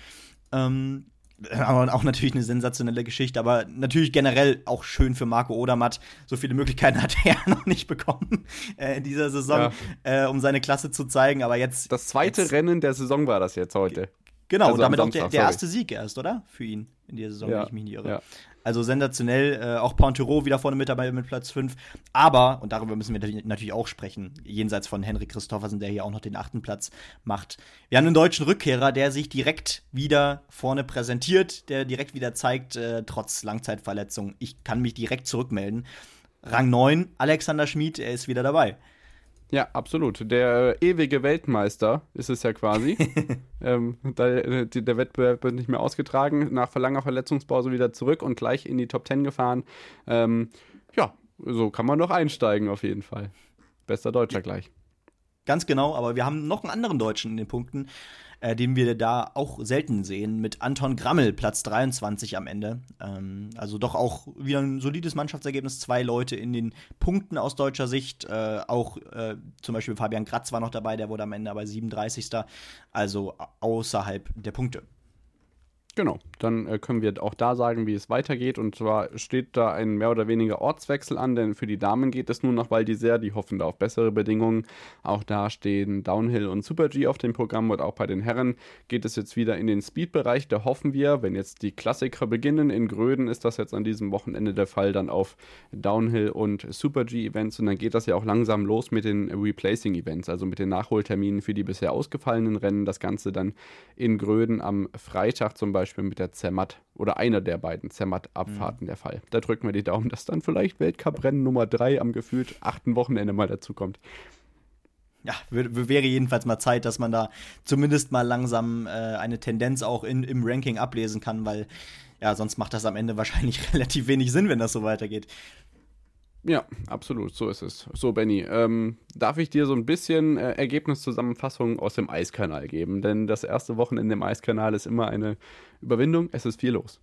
B: Ähm, aber auch natürlich eine sensationelle Geschichte, aber natürlich generell auch schön für Marco Odermatt. So viele Möglichkeiten [laughs] hat er noch nicht bekommen äh, in dieser Saison, äh, um seine Klasse zu zeigen. Aber jetzt.
C: Das zweite
B: jetzt,
C: Rennen der Saison war das jetzt heute.
B: Genau,
C: also
B: und damit
C: am
B: auch der,
C: Samstag,
B: der erste Sieg erst, oder? Für ihn in dieser Saison,
C: Ja,
B: wenn ich mich nicht irre.
C: ja.
B: Also sensationell, äh, auch Pontero wieder vorne mit dabei mit Platz 5. Aber, und darüber müssen wir natürlich- natürlich auch sprechen, jenseits von Henrik Christoffersen, der hier auch noch den achten Platz macht. Wir haben einen deutschen Rückkehrer, der sich direkt wieder vorne präsentiert, der direkt wieder zeigt, äh, trotz Langzeitverletzung, ich kann mich direkt zurückmelden. Rang 9, Alexander Schmid, er ist wieder dabei.
C: Ja, absolut. Der äh, ewige Weltmeister ist es ja quasi. [laughs] ähm, da, äh, die, der Wettbewerb wird nicht mehr ausgetragen, nach langer Verletzungspause wieder zurück und gleich in die Top 10 gefahren. Ähm, ja, so kann man doch einsteigen auf jeden Fall. Bester Deutscher gleich.
B: Ganz genau, aber wir haben noch einen anderen Deutschen in den Punkten, äh, den wir da auch selten sehen, mit Anton Grammel, Platz 23 am Ende. Ähm, also doch auch wieder ein solides Mannschaftsergebnis, zwei Leute in den Punkten aus deutscher Sicht. Äh, auch äh, zum Beispiel Fabian Kratz war noch dabei, der wurde am Ende aber 37. Also außerhalb der Punkte.
C: Genau, dann äh, können wir auch da sagen, wie es weitergeht. Und zwar steht da ein mehr oder weniger Ortswechsel an, denn für die Damen geht es nun nach Val d'Isère. Die hoffen da auf bessere Bedingungen. Auch da stehen Downhill und Super G auf dem Programm und auch bei den Herren geht es jetzt wieder in den Speed-Bereich. Da hoffen wir, wenn jetzt die Klassiker beginnen, in Gröden ist das jetzt an diesem Wochenende der Fall, dann auf Downhill und Super G-Events. Und dann geht das ja auch langsam los mit den Replacing-Events, also mit den Nachholterminen für die bisher ausgefallenen Rennen. Das Ganze dann in Gröden am Freitag zum Beispiel mit der Zermatt oder einer der beiden Zermatt-Abfahrten der Fall. Da drücken wir die Daumen, dass dann vielleicht Weltcuprennen Nummer 3 am gefühlt achten Wochenende mal dazu kommt.
B: Ja, wär- wäre jedenfalls mal Zeit, dass man da zumindest mal langsam äh, eine Tendenz auch in, im Ranking ablesen kann, weil ja, sonst macht das am Ende wahrscheinlich [laughs] relativ wenig Sinn, wenn das so weitergeht.
C: Ja, absolut, so ist es. So, Benny, ähm, darf ich dir so ein bisschen äh, Ergebniszusammenfassung aus dem Eiskanal geben? Denn das erste Wochenende im Eiskanal ist immer eine Überwindung. Es ist viel los.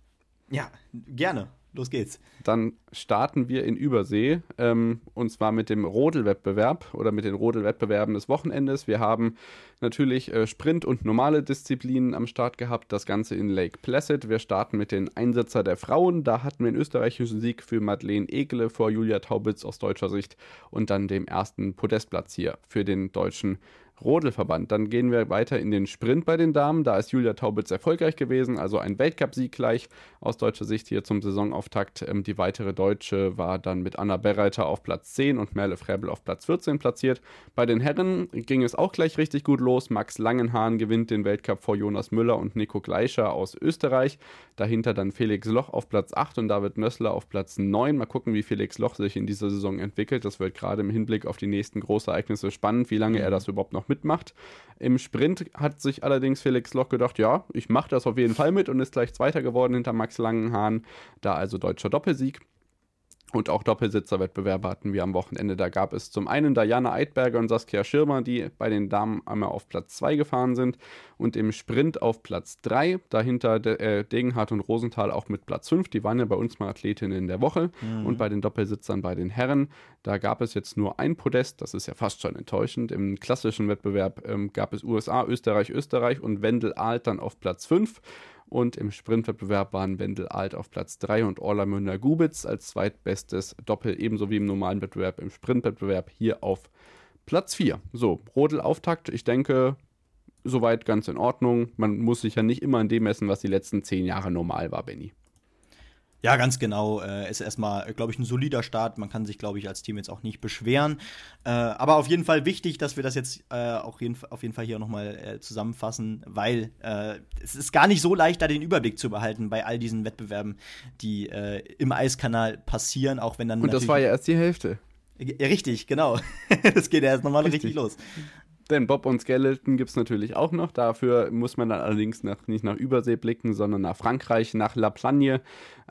B: Ja, gerne. Los geht's.
C: Dann starten wir in Übersee ähm, und zwar mit dem Rodelwettbewerb oder mit den Rodelwettbewerben des Wochenendes. Wir haben natürlich äh, Sprint und normale Disziplinen am Start gehabt, das Ganze in Lake Placid. Wir starten mit den Einsatzer der Frauen. Da hatten wir einen österreichischen Sieg für Madeleine Egele vor Julia Taubitz aus deutscher Sicht und dann dem ersten Podestplatz hier für den deutschen Rodelverband. Dann gehen wir weiter in den Sprint bei den Damen. Da ist Julia Taubitz erfolgreich gewesen, also ein Weltcupsieg gleich aus deutscher Sicht hier zum Saisonauftakt. Ähm, die weitere Deutsche war dann mit Anna Berreiter auf Platz 10 und Merle Fräbel auf Platz 14 platziert. Bei den Herren ging es auch gleich richtig gut los. Max Langenhahn gewinnt den Weltcup vor Jonas Müller und Nico Gleischer aus Österreich. Dahinter dann Felix Loch auf Platz 8 und David Nössler auf Platz 9. Mal gucken, wie Felix Loch sich in dieser Saison entwickelt. Das wird gerade im Hinblick auf die nächsten Großereignisse spannend, wie lange er das überhaupt noch mitmacht. Im Sprint hat sich allerdings Felix Loch gedacht, ja, ich mache das auf jeden Fall mit und ist gleich Zweiter geworden hinter Max Langenhahn, da also deutscher Doppelsieg. Und auch Doppelsitzerwettbewerbe hatten wir am Wochenende. Da gab es zum einen Diana Eidberger und Saskia Schirmer, die bei den Damen einmal auf Platz 2 gefahren sind und im Sprint auf Platz 3. Dahinter De äh, Degenhardt und Rosenthal auch mit Platz 5. Die waren ja bei uns mal Athletinnen der Woche. Mhm. Und bei den Doppelsitzern bei den Herren, da gab es jetzt nur ein Podest. Das ist ja fast schon enttäuschend. Im klassischen Wettbewerb ähm, gab es USA, Österreich, Österreich und Wendel Alt dann auf Platz 5. Und im Sprintwettbewerb waren Wendel Alt auf Platz 3 und Orla Münder-Gubitz als zweitbestes Doppel, ebenso wie im normalen Wettbewerb, im Sprintwettbewerb hier auf Platz 4. So, Rodel-Auftakt, ich denke, soweit ganz in Ordnung. Man muss sich ja nicht immer an dem messen, was die letzten zehn Jahre normal war, Benny.
B: Ja, ganz genau. Äh, ist erstmal, glaube ich, ein solider Start. Man kann sich, glaube ich, als Team jetzt auch nicht beschweren. Äh, aber auf jeden Fall wichtig, dass wir das jetzt äh, auch jeden, auf jeden Fall hier nochmal äh, zusammenfassen, weil äh, es ist gar nicht so leicht, da den Überblick zu behalten bei all diesen Wettbewerben, die äh, im Eiskanal passieren, auch wenn dann.
C: Und das war ja erst die Hälfte.
B: Ja, richtig, genau. [laughs] das geht ja erst nochmal richtig. richtig los.
C: Denn Bob und Skeleton gibt es natürlich auch noch. Dafür muss man dann allerdings nach, nicht nach Übersee blicken, sondern nach Frankreich, nach La Plagne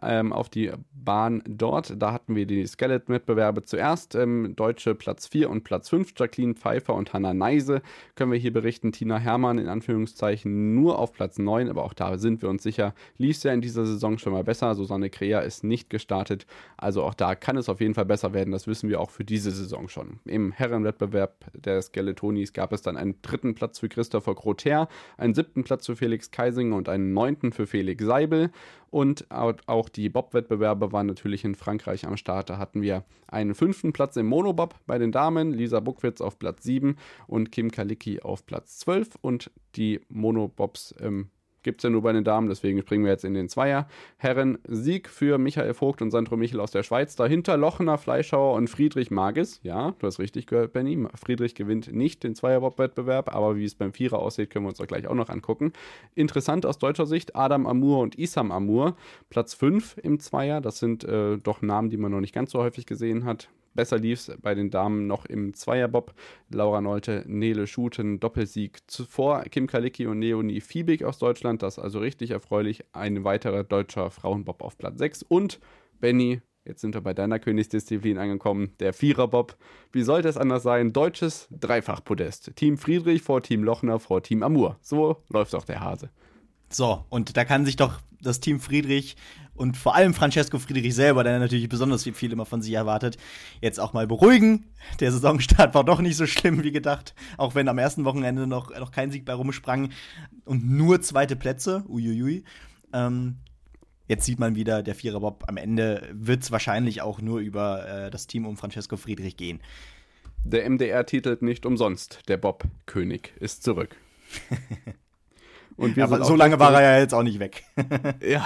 C: ähm, auf die Bahn dort. Da hatten wir die Skeleton-Wettbewerbe zuerst. Ähm, Deutsche Platz 4 und Platz 5, Jacqueline Pfeiffer und Hannah Neise. Können wir hier berichten, Tina Hermann in Anführungszeichen nur auf Platz 9, aber auch da sind wir uns sicher, lief ja in dieser Saison schon mal besser. Susanne Krea ist nicht gestartet. Also auch da kann es auf jeden Fall besser werden. Das wissen wir auch für diese Saison schon. Im Herrenwettbewerb der Skeletonis gab es dann einen dritten Platz für Christopher Groter, einen siebten Platz für Felix Keisinger und einen neunten für Felix Seibel. Und auch die Bob-Wettbewerbe waren natürlich in Frankreich am Start. Da hatten wir einen fünften Platz im Monobob bei den Damen, Lisa Buckwitz auf Platz 7 und Kim Kalicki auf Platz 12. Und die Monobobs ähm, Gibt es ja nur bei den Damen, deswegen springen wir jetzt in den Zweier. Herren Sieg für Michael Vogt und Sandro Michel aus der Schweiz. Dahinter Lochner, Fleischhauer und Friedrich Magis. Ja, du hast richtig gehört, Benny. Friedrich gewinnt nicht den Zweierbob-Wettbewerb, aber wie es beim Vierer aussieht, können wir uns doch gleich auch noch angucken. Interessant aus deutscher Sicht, Adam Amur und Isam Amur. Platz 5 im Zweier. Das sind äh, doch Namen, die man noch nicht ganz so häufig gesehen hat. Besser lief es bei den Damen noch im Zweierbob. Laura Nolte, Nele Schuten, Doppelsieg zuvor. Kim Kalicki und Leonie Fiebig aus Deutschland. Das ist also richtig erfreulich. Ein weiterer deutscher Frauenbob auf Platz 6. Und Benny, jetzt sind wir bei deiner Königsdisziplin angekommen. Der Viererbob. Wie sollte es anders sein? Deutsches Dreifachpodest. Team Friedrich vor Team Lochner vor Team Amur. So läuft auch der Hase.
B: So, und da kann sich doch das Team Friedrich und vor allem Francesco Friedrich selber, der natürlich besonders viel immer von sich erwartet, jetzt auch mal beruhigen. Der Saisonstart war doch nicht so schlimm wie gedacht, auch wenn am ersten Wochenende noch, noch kein Sieg bei rumsprang und nur zweite Plätze. Uiuiui. Ähm, jetzt sieht man wieder, der Viererbob am Ende wird es wahrscheinlich auch nur über äh, das Team um Francesco Friedrich gehen.
C: Der MDR titelt nicht umsonst, der Bob-König ist zurück. [laughs]
B: Und wir aber so lange war er ja jetzt auch nicht weg. [laughs]
C: ja,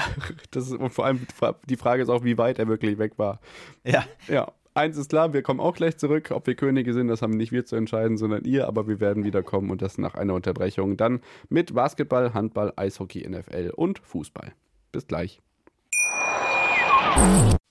C: das ist, und vor allem die Frage ist auch, wie weit er wirklich weg war.
B: Ja.
C: Ja. Eins ist klar, wir kommen auch gleich zurück. Ob wir Könige sind, das haben nicht wir zu entscheiden, sondern ihr. Aber wir werden wiederkommen und das nach einer Unterbrechung dann mit Basketball, Handball, Eishockey, NFL und Fußball. Bis gleich.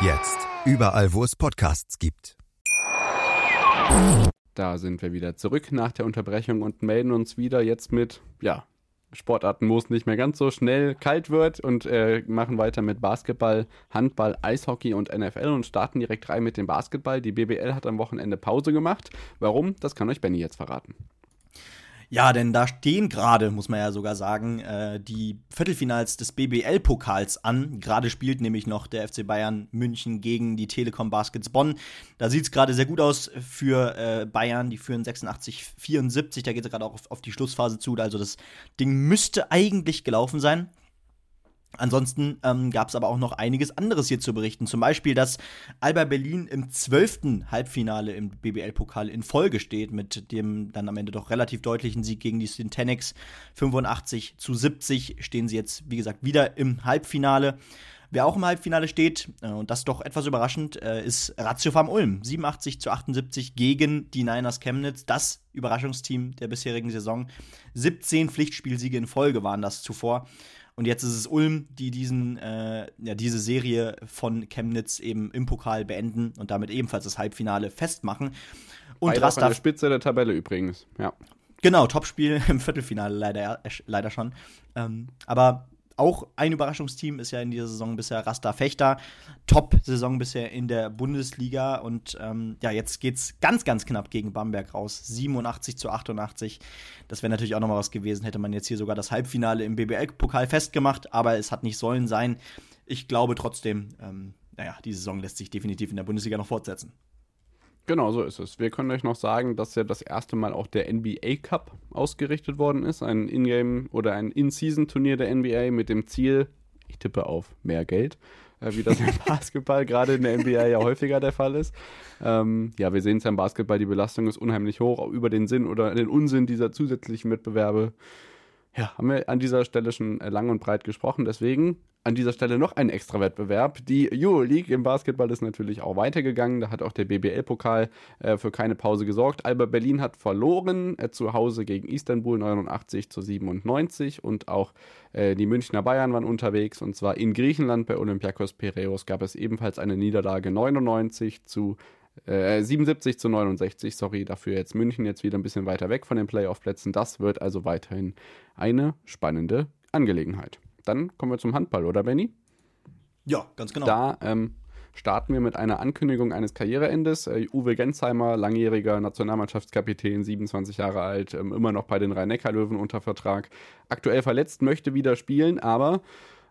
D: Jetzt. Überall, wo es Podcasts gibt.
C: Da sind wir wieder zurück nach der Unterbrechung und melden uns wieder jetzt mit, ja, Sportarten, wo es nicht mehr ganz so schnell kalt wird und äh, machen weiter mit Basketball, Handball, Eishockey und NFL und starten direkt rein mit dem Basketball. Die BBL hat am Wochenende Pause gemacht. Warum? Das kann euch Benny jetzt verraten.
B: Ja, denn da stehen gerade, muss man ja sogar sagen, äh, die Viertelfinals des BBL-Pokals an. Gerade spielt nämlich noch der FC Bayern München gegen die Telekom Baskets Bonn. Da sieht es gerade sehr gut aus für äh, Bayern. Die führen 86, 74. Da geht es gerade auch auf, auf die Schlussphase zu. Also das Ding müsste eigentlich gelaufen sein. Ansonsten ähm, gab es aber auch noch einiges anderes hier zu berichten. Zum Beispiel, dass Alba Berlin im zwölften Halbfinale im BBL-Pokal in Folge steht, mit dem dann am Ende doch relativ deutlichen Sieg gegen die Syntanix. 85 zu 70 stehen sie jetzt, wie gesagt, wieder im Halbfinale. Wer auch im Halbfinale steht, äh, und das doch etwas überraschend, äh, ist Ratio Farm Ulm. 87 zu 78 gegen die Niners Chemnitz, das Überraschungsteam der bisherigen Saison. 17 Pflichtspielsiege in Folge waren das zuvor. Und jetzt ist es Ulm, die diesen, äh, ja, diese Serie von Chemnitz eben im Pokal beenden und damit ebenfalls das Halbfinale festmachen.
C: Und Beide Rasta. An der Spitze der Tabelle übrigens, ja.
B: Genau, Topspiel [laughs] im Viertelfinale leider, äh, leider schon. Ähm, aber auch ein Überraschungsteam ist ja in dieser Saison bisher Rasta Fechter. Top-Saison bisher in der Bundesliga. Und ähm, ja, jetzt geht es ganz, ganz knapp gegen Bamberg raus. 87 zu 88. Das wäre natürlich auch nochmal was gewesen, hätte man jetzt hier sogar das Halbfinale im BBL-Pokal festgemacht. Aber es hat nicht sollen sein. Ich glaube trotzdem, ähm, naja, die Saison lässt sich definitiv in der Bundesliga noch fortsetzen.
C: Genau, so ist es. Wir können euch noch sagen, dass ja das erste Mal auch der NBA Cup ausgerichtet worden ist. Ein In-Game oder ein In-Season-Turnier der NBA mit dem Ziel, ich tippe auf mehr Geld, äh, wie das im [laughs] Basketball gerade in der NBA ja häufiger der Fall ist. Ähm, ja, wir sehen es ja im Basketball, die Belastung ist unheimlich hoch, auch über den Sinn oder den Unsinn dieser zusätzlichen Wettbewerbe. Ja, haben wir an dieser Stelle schon äh, lang und breit gesprochen. Deswegen an dieser Stelle noch ein extra Wettbewerb. Die Euroleague im Basketball ist natürlich auch weitergegangen. Da hat auch der BBL-Pokal äh, für keine Pause gesorgt. Alba Berlin hat verloren äh, zu Hause gegen Istanbul 89 zu 97 und auch äh, die Münchner Bayern waren unterwegs und zwar in Griechenland bei Olympiakos Piraeus gab es ebenfalls eine Niederlage 99 zu 77 äh, zu 69, sorry, dafür jetzt München jetzt wieder ein bisschen weiter weg von den Playoff-Plätzen. Das wird also weiterhin eine spannende Angelegenheit. Dann kommen wir zum Handball, oder Benny?
B: Ja, ganz genau.
C: Da ähm, starten wir mit einer Ankündigung eines Karriereendes. Äh, Uwe Gensheimer, langjähriger Nationalmannschaftskapitän, 27 Jahre alt, ähm, immer noch bei den Rhein-Neckar-Löwen unter Vertrag. Aktuell verletzt, möchte wieder spielen, aber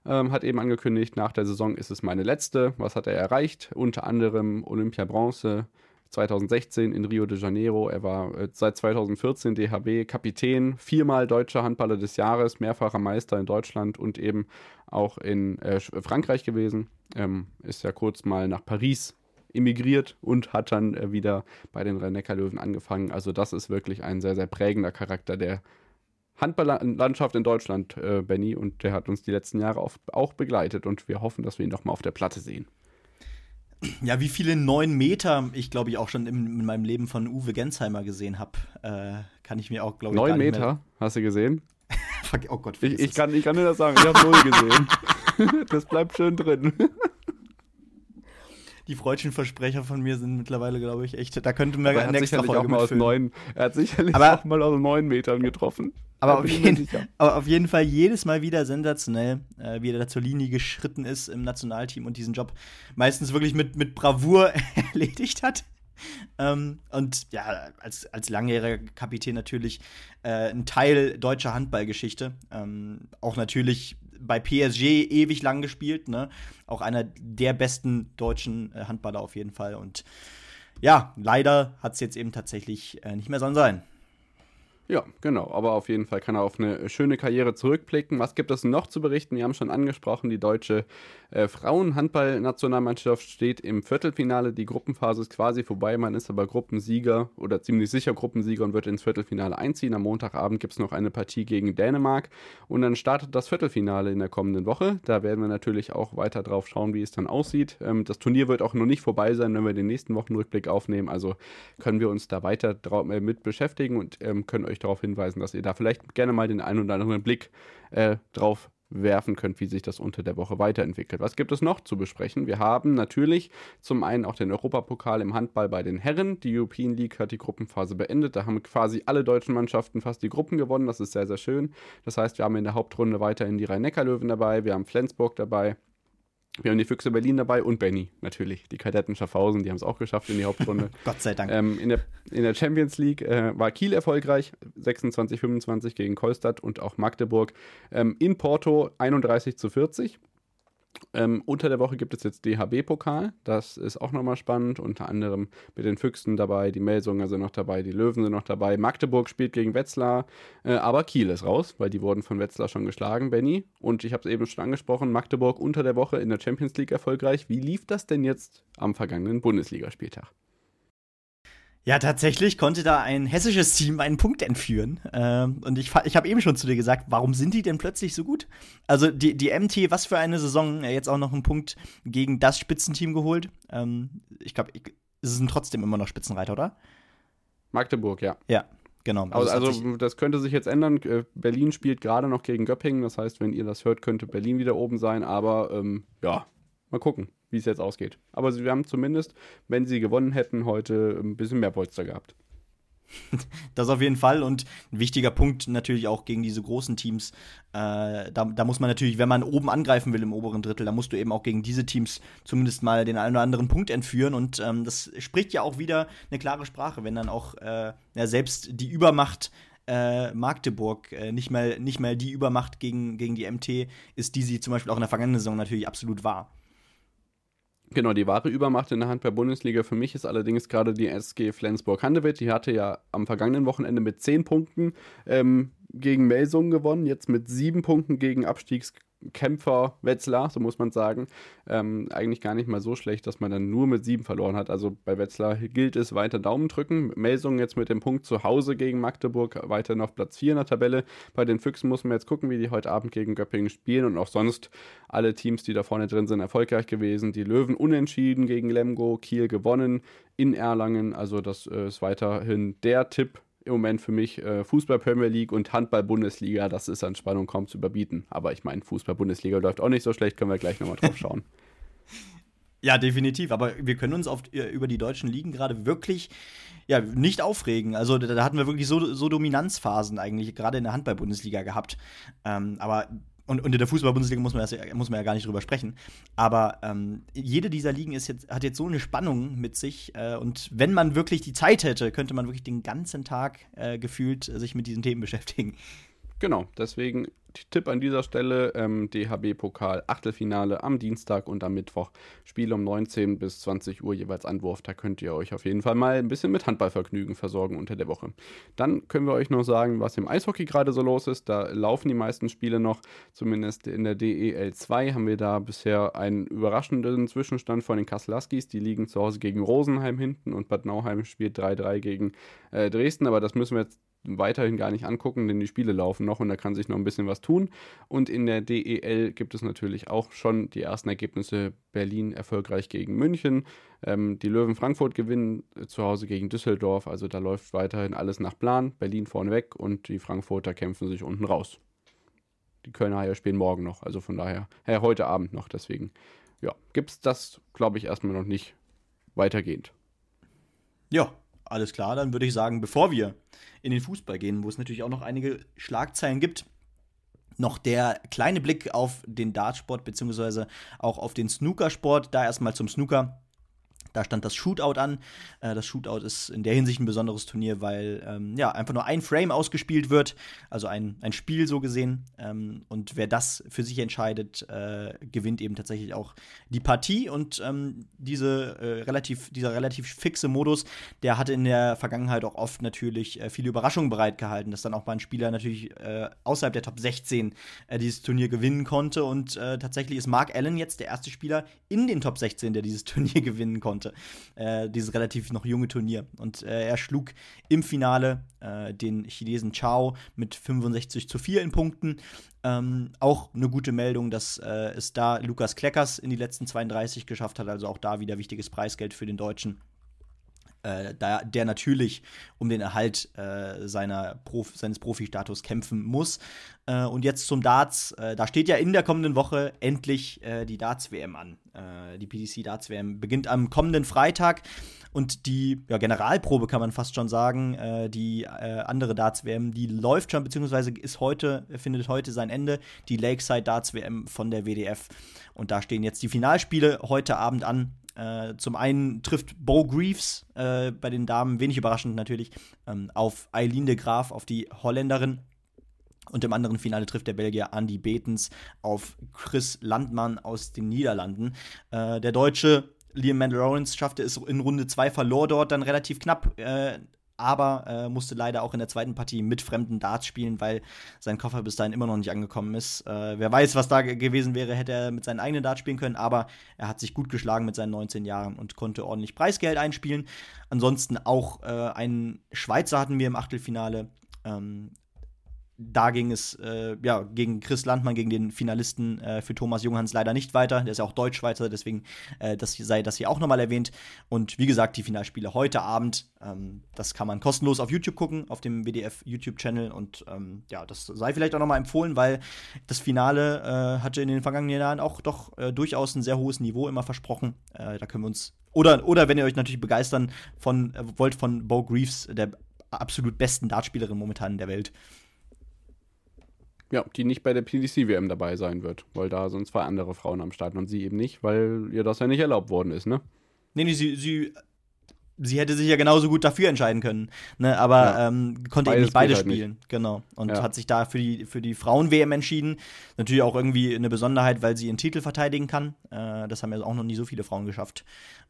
C: ähm, hat eben angekündigt, nach der Saison ist es meine letzte. Was hat er erreicht? Unter anderem Olympia Bronze, 2016 in Rio de Janeiro. Er war äh, seit 2014 DHB Kapitän, viermal deutscher Handballer des Jahres, mehrfacher Meister in Deutschland und eben auch in äh, Frankreich gewesen. Ähm, ist ja kurz mal nach Paris emigriert und hat dann äh, wieder bei den Rhein-Neckar-Löwen angefangen. Also das ist wirklich ein sehr, sehr prägender Charakter der Handballlandschaft in Deutschland, äh, Benny. Und der hat uns die letzten Jahre auch, auch begleitet und wir hoffen, dass wir ihn doch mal auf der Platte sehen.
B: Ja, wie viele neun Meter ich, glaube ich, auch schon in, in, meinem Leben von Uwe Gensheimer gesehen habe, äh, kann ich mir auch, glaube ich,
C: Neun Meter, hast du gesehen? [laughs]
B: oh Gott,
C: ich, ich, kann, ich kann dir das sagen, ich habe null gesehen. [laughs] das bleibt schön drin.
B: Die freudschen Versprecher von mir sind mittlerweile, glaube ich, echt. Da könnte man
C: eine extra Folge auch mal aus neun, Er hat sicherlich aber, auch mal aus neun Metern getroffen.
B: Aber auf, jeden, aber auf, jeden, Fall jedes Mal wieder sensationell, äh, wie er da zur Linie geschritten ist im Nationalteam und diesen Job meistens wirklich mit, mit Bravour [laughs] erledigt hat. Ähm, und ja, als, als langjähriger Kapitän natürlich äh, ein Teil deutscher Handballgeschichte. Ähm, auch natürlich bei PSG ewig lang gespielt, ne? Auch einer der besten deutschen äh, Handballer auf jeden Fall. Und ja, leider hat es jetzt eben tatsächlich äh, nicht mehr sollen sein.
C: Ja, genau. Aber auf jeden Fall kann er auf eine schöne Karriere zurückblicken. Was gibt es noch zu berichten? Wir haben schon angesprochen, die deutsche äh, Frauenhandball-Nationalmannschaft steht im Viertelfinale. Die Gruppenphase ist quasi vorbei. Man ist aber Gruppensieger oder ziemlich sicher Gruppensieger und wird ins Viertelfinale einziehen. Am Montagabend gibt es noch eine Partie gegen Dänemark. Und dann startet das Viertelfinale in der kommenden Woche. Da werden wir natürlich auch weiter drauf schauen, wie es dann aussieht. Ähm, das Turnier wird auch noch nicht vorbei sein, wenn wir den nächsten Wochenrückblick aufnehmen. Also können wir uns da weiter äh, mit beschäftigen und ähm, können euch euch darauf hinweisen, dass ihr da vielleicht gerne mal den einen oder anderen Blick äh, drauf werfen könnt, wie sich das unter der Woche weiterentwickelt. Was gibt es noch zu besprechen? Wir haben natürlich zum einen auch den Europapokal im Handball bei den Herren. Die European League hat die Gruppenphase beendet. Da haben quasi alle deutschen Mannschaften fast die Gruppen gewonnen. Das ist sehr, sehr schön. Das heißt, wir haben in der Hauptrunde weiterhin die Rhein-Neckar-Löwen dabei. Wir haben Flensburg dabei. Wir haben die Füchse Berlin dabei und Benny natürlich. Die Kadetten Schaffhausen, die haben es auch geschafft in die Hauptrunde. [laughs]
B: Gott sei Dank.
C: Ähm, in, der, in der Champions League äh, war Kiel erfolgreich, 26, 25 gegen Kolstadt und auch Magdeburg. Ähm, in Porto 31 zu 40. Ähm, unter der Woche gibt es jetzt DHB-Pokal. Das ist auch nochmal spannend. Unter anderem mit den Füchsen dabei, die Melsunger sind noch dabei, die Löwen sind noch dabei. Magdeburg spielt gegen Wetzlar, äh, aber Kiel ist raus, weil die wurden von Wetzlar schon geschlagen, Benny. Und ich habe es eben schon angesprochen, Magdeburg unter der Woche in der Champions League erfolgreich. Wie lief das denn jetzt am vergangenen Bundesligaspieltag?
B: Ja, tatsächlich konnte da ein hessisches Team einen Punkt entführen. Ähm, und ich, ich habe eben schon zu dir gesagt, warum sind die denn plötzlich so gut? Also die, die MT, was für eine Saison, jetzt auch noch einen Punkt gegen das Spitzenteam geholt. Ähm, ich glaube, sie sind trotzdem immer noch Spitzenreiter, oder?
C: Magdeburg, ja.
B: Ja, genau.
C: Also, also, also das könnte sich jetzt ändern. Äh, Berlin spielt gerade noch gegen Göppingen. Das heißt, wenn ihr das hört, könnte Berlin wieder oben sein. Aber ähm, ja, mal gucken wie es jetzt ausgeht. Aber wir haben zumindest, wenn sie gewonnen hätten, heute ein bisschen mehr Polster gehabt. [laughs]
B: Das auf jeden Fall und ein wichtiger Punkt natürlich auch gegen diese großen Teams. Äh, da, da, muss man natürlich, wenn man oben angreifen will im oberen Drittel, da musst du eben auch gegen diese Teams zumindest mal den einen oder anderen Punkt entführen. Und ähm, das spricht ja auch wieder eine klare Sprache, wenn dann auch äh, ja, selbst die Übermacht äh, Magdeburg äh, nicht, mal, nicht mal die Übermacht gegen, gegen die MT ist, die sie zum Beispiel auch in der vergangenen Saison natürlich absolut war.
C: Genau, die wahre Übermacht in der Handball-Bundesliga für mich ist allerdings gerade die SG Flensburg-Handewitt. Die hatte ja am vergangenen Wochenende mit 10 Punkten ähm, gegen Melsungen gewonnen, jetzt mit 7 Punkten gegen Abstiegs Kämpfer Wetzlar, so muss man sagen, ähm, eigentlich gar nicht mal so schlecht, dass man dann nur mit sieben verloren hat. Also bei Wetzlar gilt es weiter Daumen drücken. Melsung jetzt mit dem Punkt zu Hause gegen Magdeburg weiterhin auf Platz 4 in der Tabelle. Bei den Füchsen muss man jetzt gucken, wie die heute Abend gegen Göppingen spielen und auch sonst alle Teams, die da vorne drin sind, erfolgreich gewesen. Die Löwen unentschieden gegen Lemgo, Kiel gewonnen in Erlangen. Also das äh, ist weiterhin der Tipp im Moment für mich äh, Fußball Premier League und Handball Bundesliga. Das ist an Spannung kaum zu überbieten. Aber ich meine, Fußball Bundesliga läuft auch nicht so schlecht. Können wir gleich nochmal drauf schauen. [laughs]
B: Ja, definitiv. Aber wir können uns auf, äh, über die deutschen Ligen gerade wirklich ja, nicht aufregen. Also da, da hatten wir wirklich so, so Dominanzphasen eigentlich, gerade in der Handball-Bundesliga gehabt. Ähm, aber und, und in der Fußball-Bundesliga muss, man muss man ja gar nicht drüber sprechen. Aber ähm, jede dieser Ligen ist jetzt, hat jetzt so eine Spannung mit sich. Äh, und wenn man wirklich die Zeit hätte, könnte man wirklich den ganzen Tag äh, gefühlt sich mit diesen Themen [laughs] beschäftigen.
C: Genau, deswegen Tipp an dieser Stelle: ähm, DHB-Pokal Achtelfinale am Dienstag und am Mittwoch. Spiel um 19 bis 20 Uhr jeweils Anwurf. Da könnt ihr euch auf jeden Fall mal ein bisschen mit Handballvergnügen versorgen unter der Woche. Dann können wir euch noch sagen, was im Eishockey gerade so los ist. Da laufen die meisten Spiele noch, zumindest in der DEL 2 haben wir da bisher einen überraschenden Zwischenstand von den Kasselaskis. Die liegen zu Hause gegen Rosenheim hinten und Bad Nauheim spielt 3-3 gegen äh, Dresden. Aber das müssen wir jetzt weiterhin gar nicht angucken, denn die Spiele laufen noch und da kann sich noch ein bisschen was tun. Und in der DEL gibt es natürlich auch schon die ersten Ergebnisse. Berlin erfolgreich gegen München. Ähm, die Löwen Frankfurt gewinnen zu Hause gegen Düsseldorf. Also da läuft weiterhin alles nach Plan. Berlin vorneweg und die Frankfurter kämpfen sich unten raus. Die Kölner Haie spielen morgen noch, also von daher, äh, heute Abend noch. Deswegen, ja, gibt es das, glaube ich, erstmal noch nicht weitergehend.
B: Ja, alles klar, dann würde ich sagen, bevor wir in den Fußball gehen, wo es natürlich auch noch einige Schlagzeilen gibt, noch der kleine Blick auf den Dartsport beziehungsweise auch auf den Snookersport. Da erstmal zum Snooker. Da stand das Shootout an. Äh, das Shootout ist in der Hinsicht ein besonderes Turnier, weil ähm, ja einfach nur ein Frame ausgespielt wird, also ein, ein Spiel so gesehen. Ähm, und wer das für sich entscheidet, äh, gewinnt eben tatsächlich auch die Partie. Und ähm, diese, äh, relativ, dieser relativ fixe Modus, der hatte in der Vergangenheit auch oft natürlich äh, viele Überraschungen bereitgehalten, dass dann auch mal ein Spieler natürlich äh, außerhalb der Top 16 äh, dieses Turnier gewinnen konnte. Und tatsächlich ist Mark Allen jetzt der erste Spieler in den Top 16, der dieses [laughs] Turnier gewinnen konnte konnte. Äh, dieses relativ noch junge Turnier. Und äh, er schlug im Finale äh, den Chinesen Chao mit 65 zu 4 in Punkten. Ähm, auch eine gute Meldung, dass äh, es da Lukas Kleckers in die letzten 32 geschafft hat. Also auch da wieder wichtiges Preisgeld für den Deutschen äh, da, der natürlich um den Erhalt äh, seiner Prof seines Profi-Status kämpfen muss. Äh, und jetzt zum Darts. Äh, da steht ja in der kommenden Woche endlich äh, die Darts-WM an. Äh, die PDC Darts-WM beginnt am kommenden Freitag. Und die ja, Generalprobe kann man fast schon sagen, die andere Darts-WM, die läuft schon, beziehungsweise ist heute, findet heute sein Ende, die Lakeside Darts-WM von der WDF. Und da stehen jetzt die Finalspiele heute Abend an. Äh, zum einen trifft Bo Greaves äh, bei den Damen, wenig überraschend natürlich, ähm, auf Eileen de Graaf, auf die Holländerin. Und im anderen Finale trifft der Belgier Andy Betens auf Chris Landmann aus den Niederlanden. Äh, der Deutsche Liam Mandalorians schaffte es in Runde 2, verlor dort dann relativ knapp äh, aber äh, musste leider auch in der zweiten Partie mit fremden Darts spielen, weil sein Koffer bis dahin immer noch nicht angekommen ist. Äh, wer weiß, was da gewesen wäre, hätte er mit seinen eigenen Darts spielen können, aber er hat sich gut geschlagen mit seinen 19 Jahren und konnte ordentlich Preisgeld einspielen. Ansonsten auch äh, einen Schweizer hatten wir im Achtelfinale. Ähm, da ging es äh, ja, gegen Chris Landmann, gegen den Finalisten äh, für Thomas Junghans leider nicht weiter. Der ist ja auch Deutschschweizer, deswegen äh, das sei das hier auch nochmal erwähnt. Und wie gesagt, die Finalspiele heute Abend, ähm, das kann man kostenlos auf YouTube gucken, auf dem WDF YouTube-Channel. Und ähm, ja, das sei vielleicht auch nochmal empfohlen, weil das Finale äh, hatte in den vergangenen Jahren auch doch äh, durchaus ein sehr hohes Niveau immer versprochen. Äh, da können wir uns. Oder, oder wenn ihr euch natürlich begeistern von, wollt von Bo Greaves, der absolut besten Dartspielerin momentan in der Welt.
C: Ja, die nicht bei der PDC-WM dabei sein wird, weil da sind zwei andere Frauen am Start und sie eben nicht, weil ihr das ja nicht erlaubt worden ist, ne?
B: Nee, nee, sie, sie, sie hätte sich ja genauso gut dafür entscheiden können, ne? aber ja. ähm, konnte eben nicht beide halt spielen, nicht. genau. Und ja. hat sich da für die, für die Frauen-WM entschieden. Natürlich auch irgendwie eine Besonderheit, weil sie ihren Titel verteidigen kann. Äh, das haben ja auch noch nie so viele Frauen geschafft.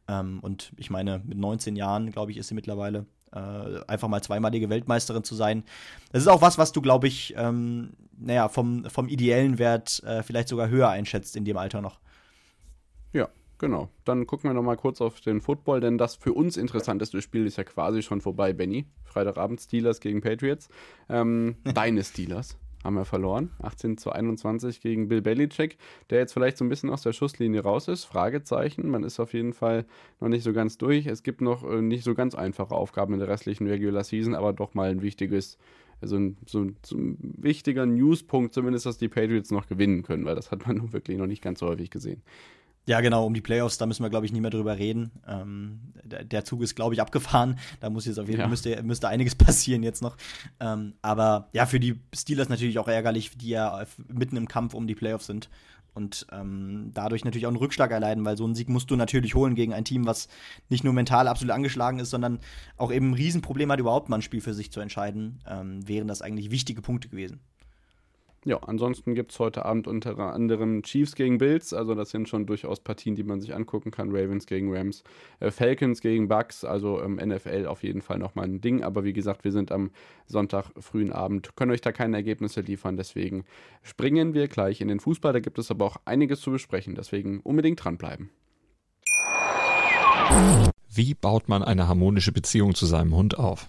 B: Ähm, und ich meine, mit 19 Jahren, glaube ich, ist sie mittlerweile äh, einfach mal zweimalige Weltmeisterin zu sein. Das ist auch was, was du, glaube ich, ähm, naja, vom, vom ideellen Wert äh, vielleicht sogar höher einschätzt in dem Alter noch.
C: Ja, genau. Dann gucken wir noch mal kurz auf den Football, denn das für uns interessanteste Spiel ist ja quasi schon vorbei, Benny. Freitagabend Steelers gegen Patriots. Ähm, [laughs] deine Steelers haben wir verloren. 18 zu 21 gegen Bill Belichick, der jetzt vielleicht so ein bisschen aus der Schusslinie raus ist. Fragezeichen. Man ist auf jeden Fall noch nicht so ganz durch. Es gibt noch äh, nicht so ganz einfache Aufgaben in der restlichen Regular Season, aber doch mal ein wichtiges, also ein, so, so ein wichtiger Newspunkt zumindest, dass die Patriots noch gewinnen können, weil das hat man [laughs] nun wirklich noch nicht ganz so häufig gesehen.
B: Ja, genau, um die Playoffs, da müssen wir, glaube ich, nicht mehr drüber reden. Ähm, der, Zug ist, glaube ich, abgefahren. Da muss jetzt auf jeden Fall, ja. müsste, müsste einiges [laughs] passieren jetzt noch. Ähm, aber ja, für die Steelers natürlich auch ärgerlich, die ja mitten im Kampf um die Playoffs sind. Und ähm, dadurch natürlich auch einen Rückschlag erleiden, weil so einen Sieg musst du natürlich holen gegen ein Team, was nicht nur mental absolut angeschlagen ist, sondern auch eben ein Riesenproblem hat, überhaupt mal ein Spiel für sich zu entscheiden. Ähm, wären das eigentlich wichtige Punkte gewesen.
C: Ja, ansonsten gibt es heute Abend unter anderem Chiefs gegen Bills, also das sind schon durchaus Partien, die man sich angucken kann. Ravens gegen Rams, äh, Falcons gegen Bucks, also ähm, NFL auf jeden Fall nochmal ein Ding. Aber wie gesagt, wir sind am Sonntag frühen Abend, können euch da keine Ergebnisse liefern, deswegen springen wir gleich in den Fußball. Da gibt es aber auch einiges zu besprechen, deswegen unbedingt dranbleiben.
E: Wie baut man eine harmonische Beziehung zu seinem Hund auf?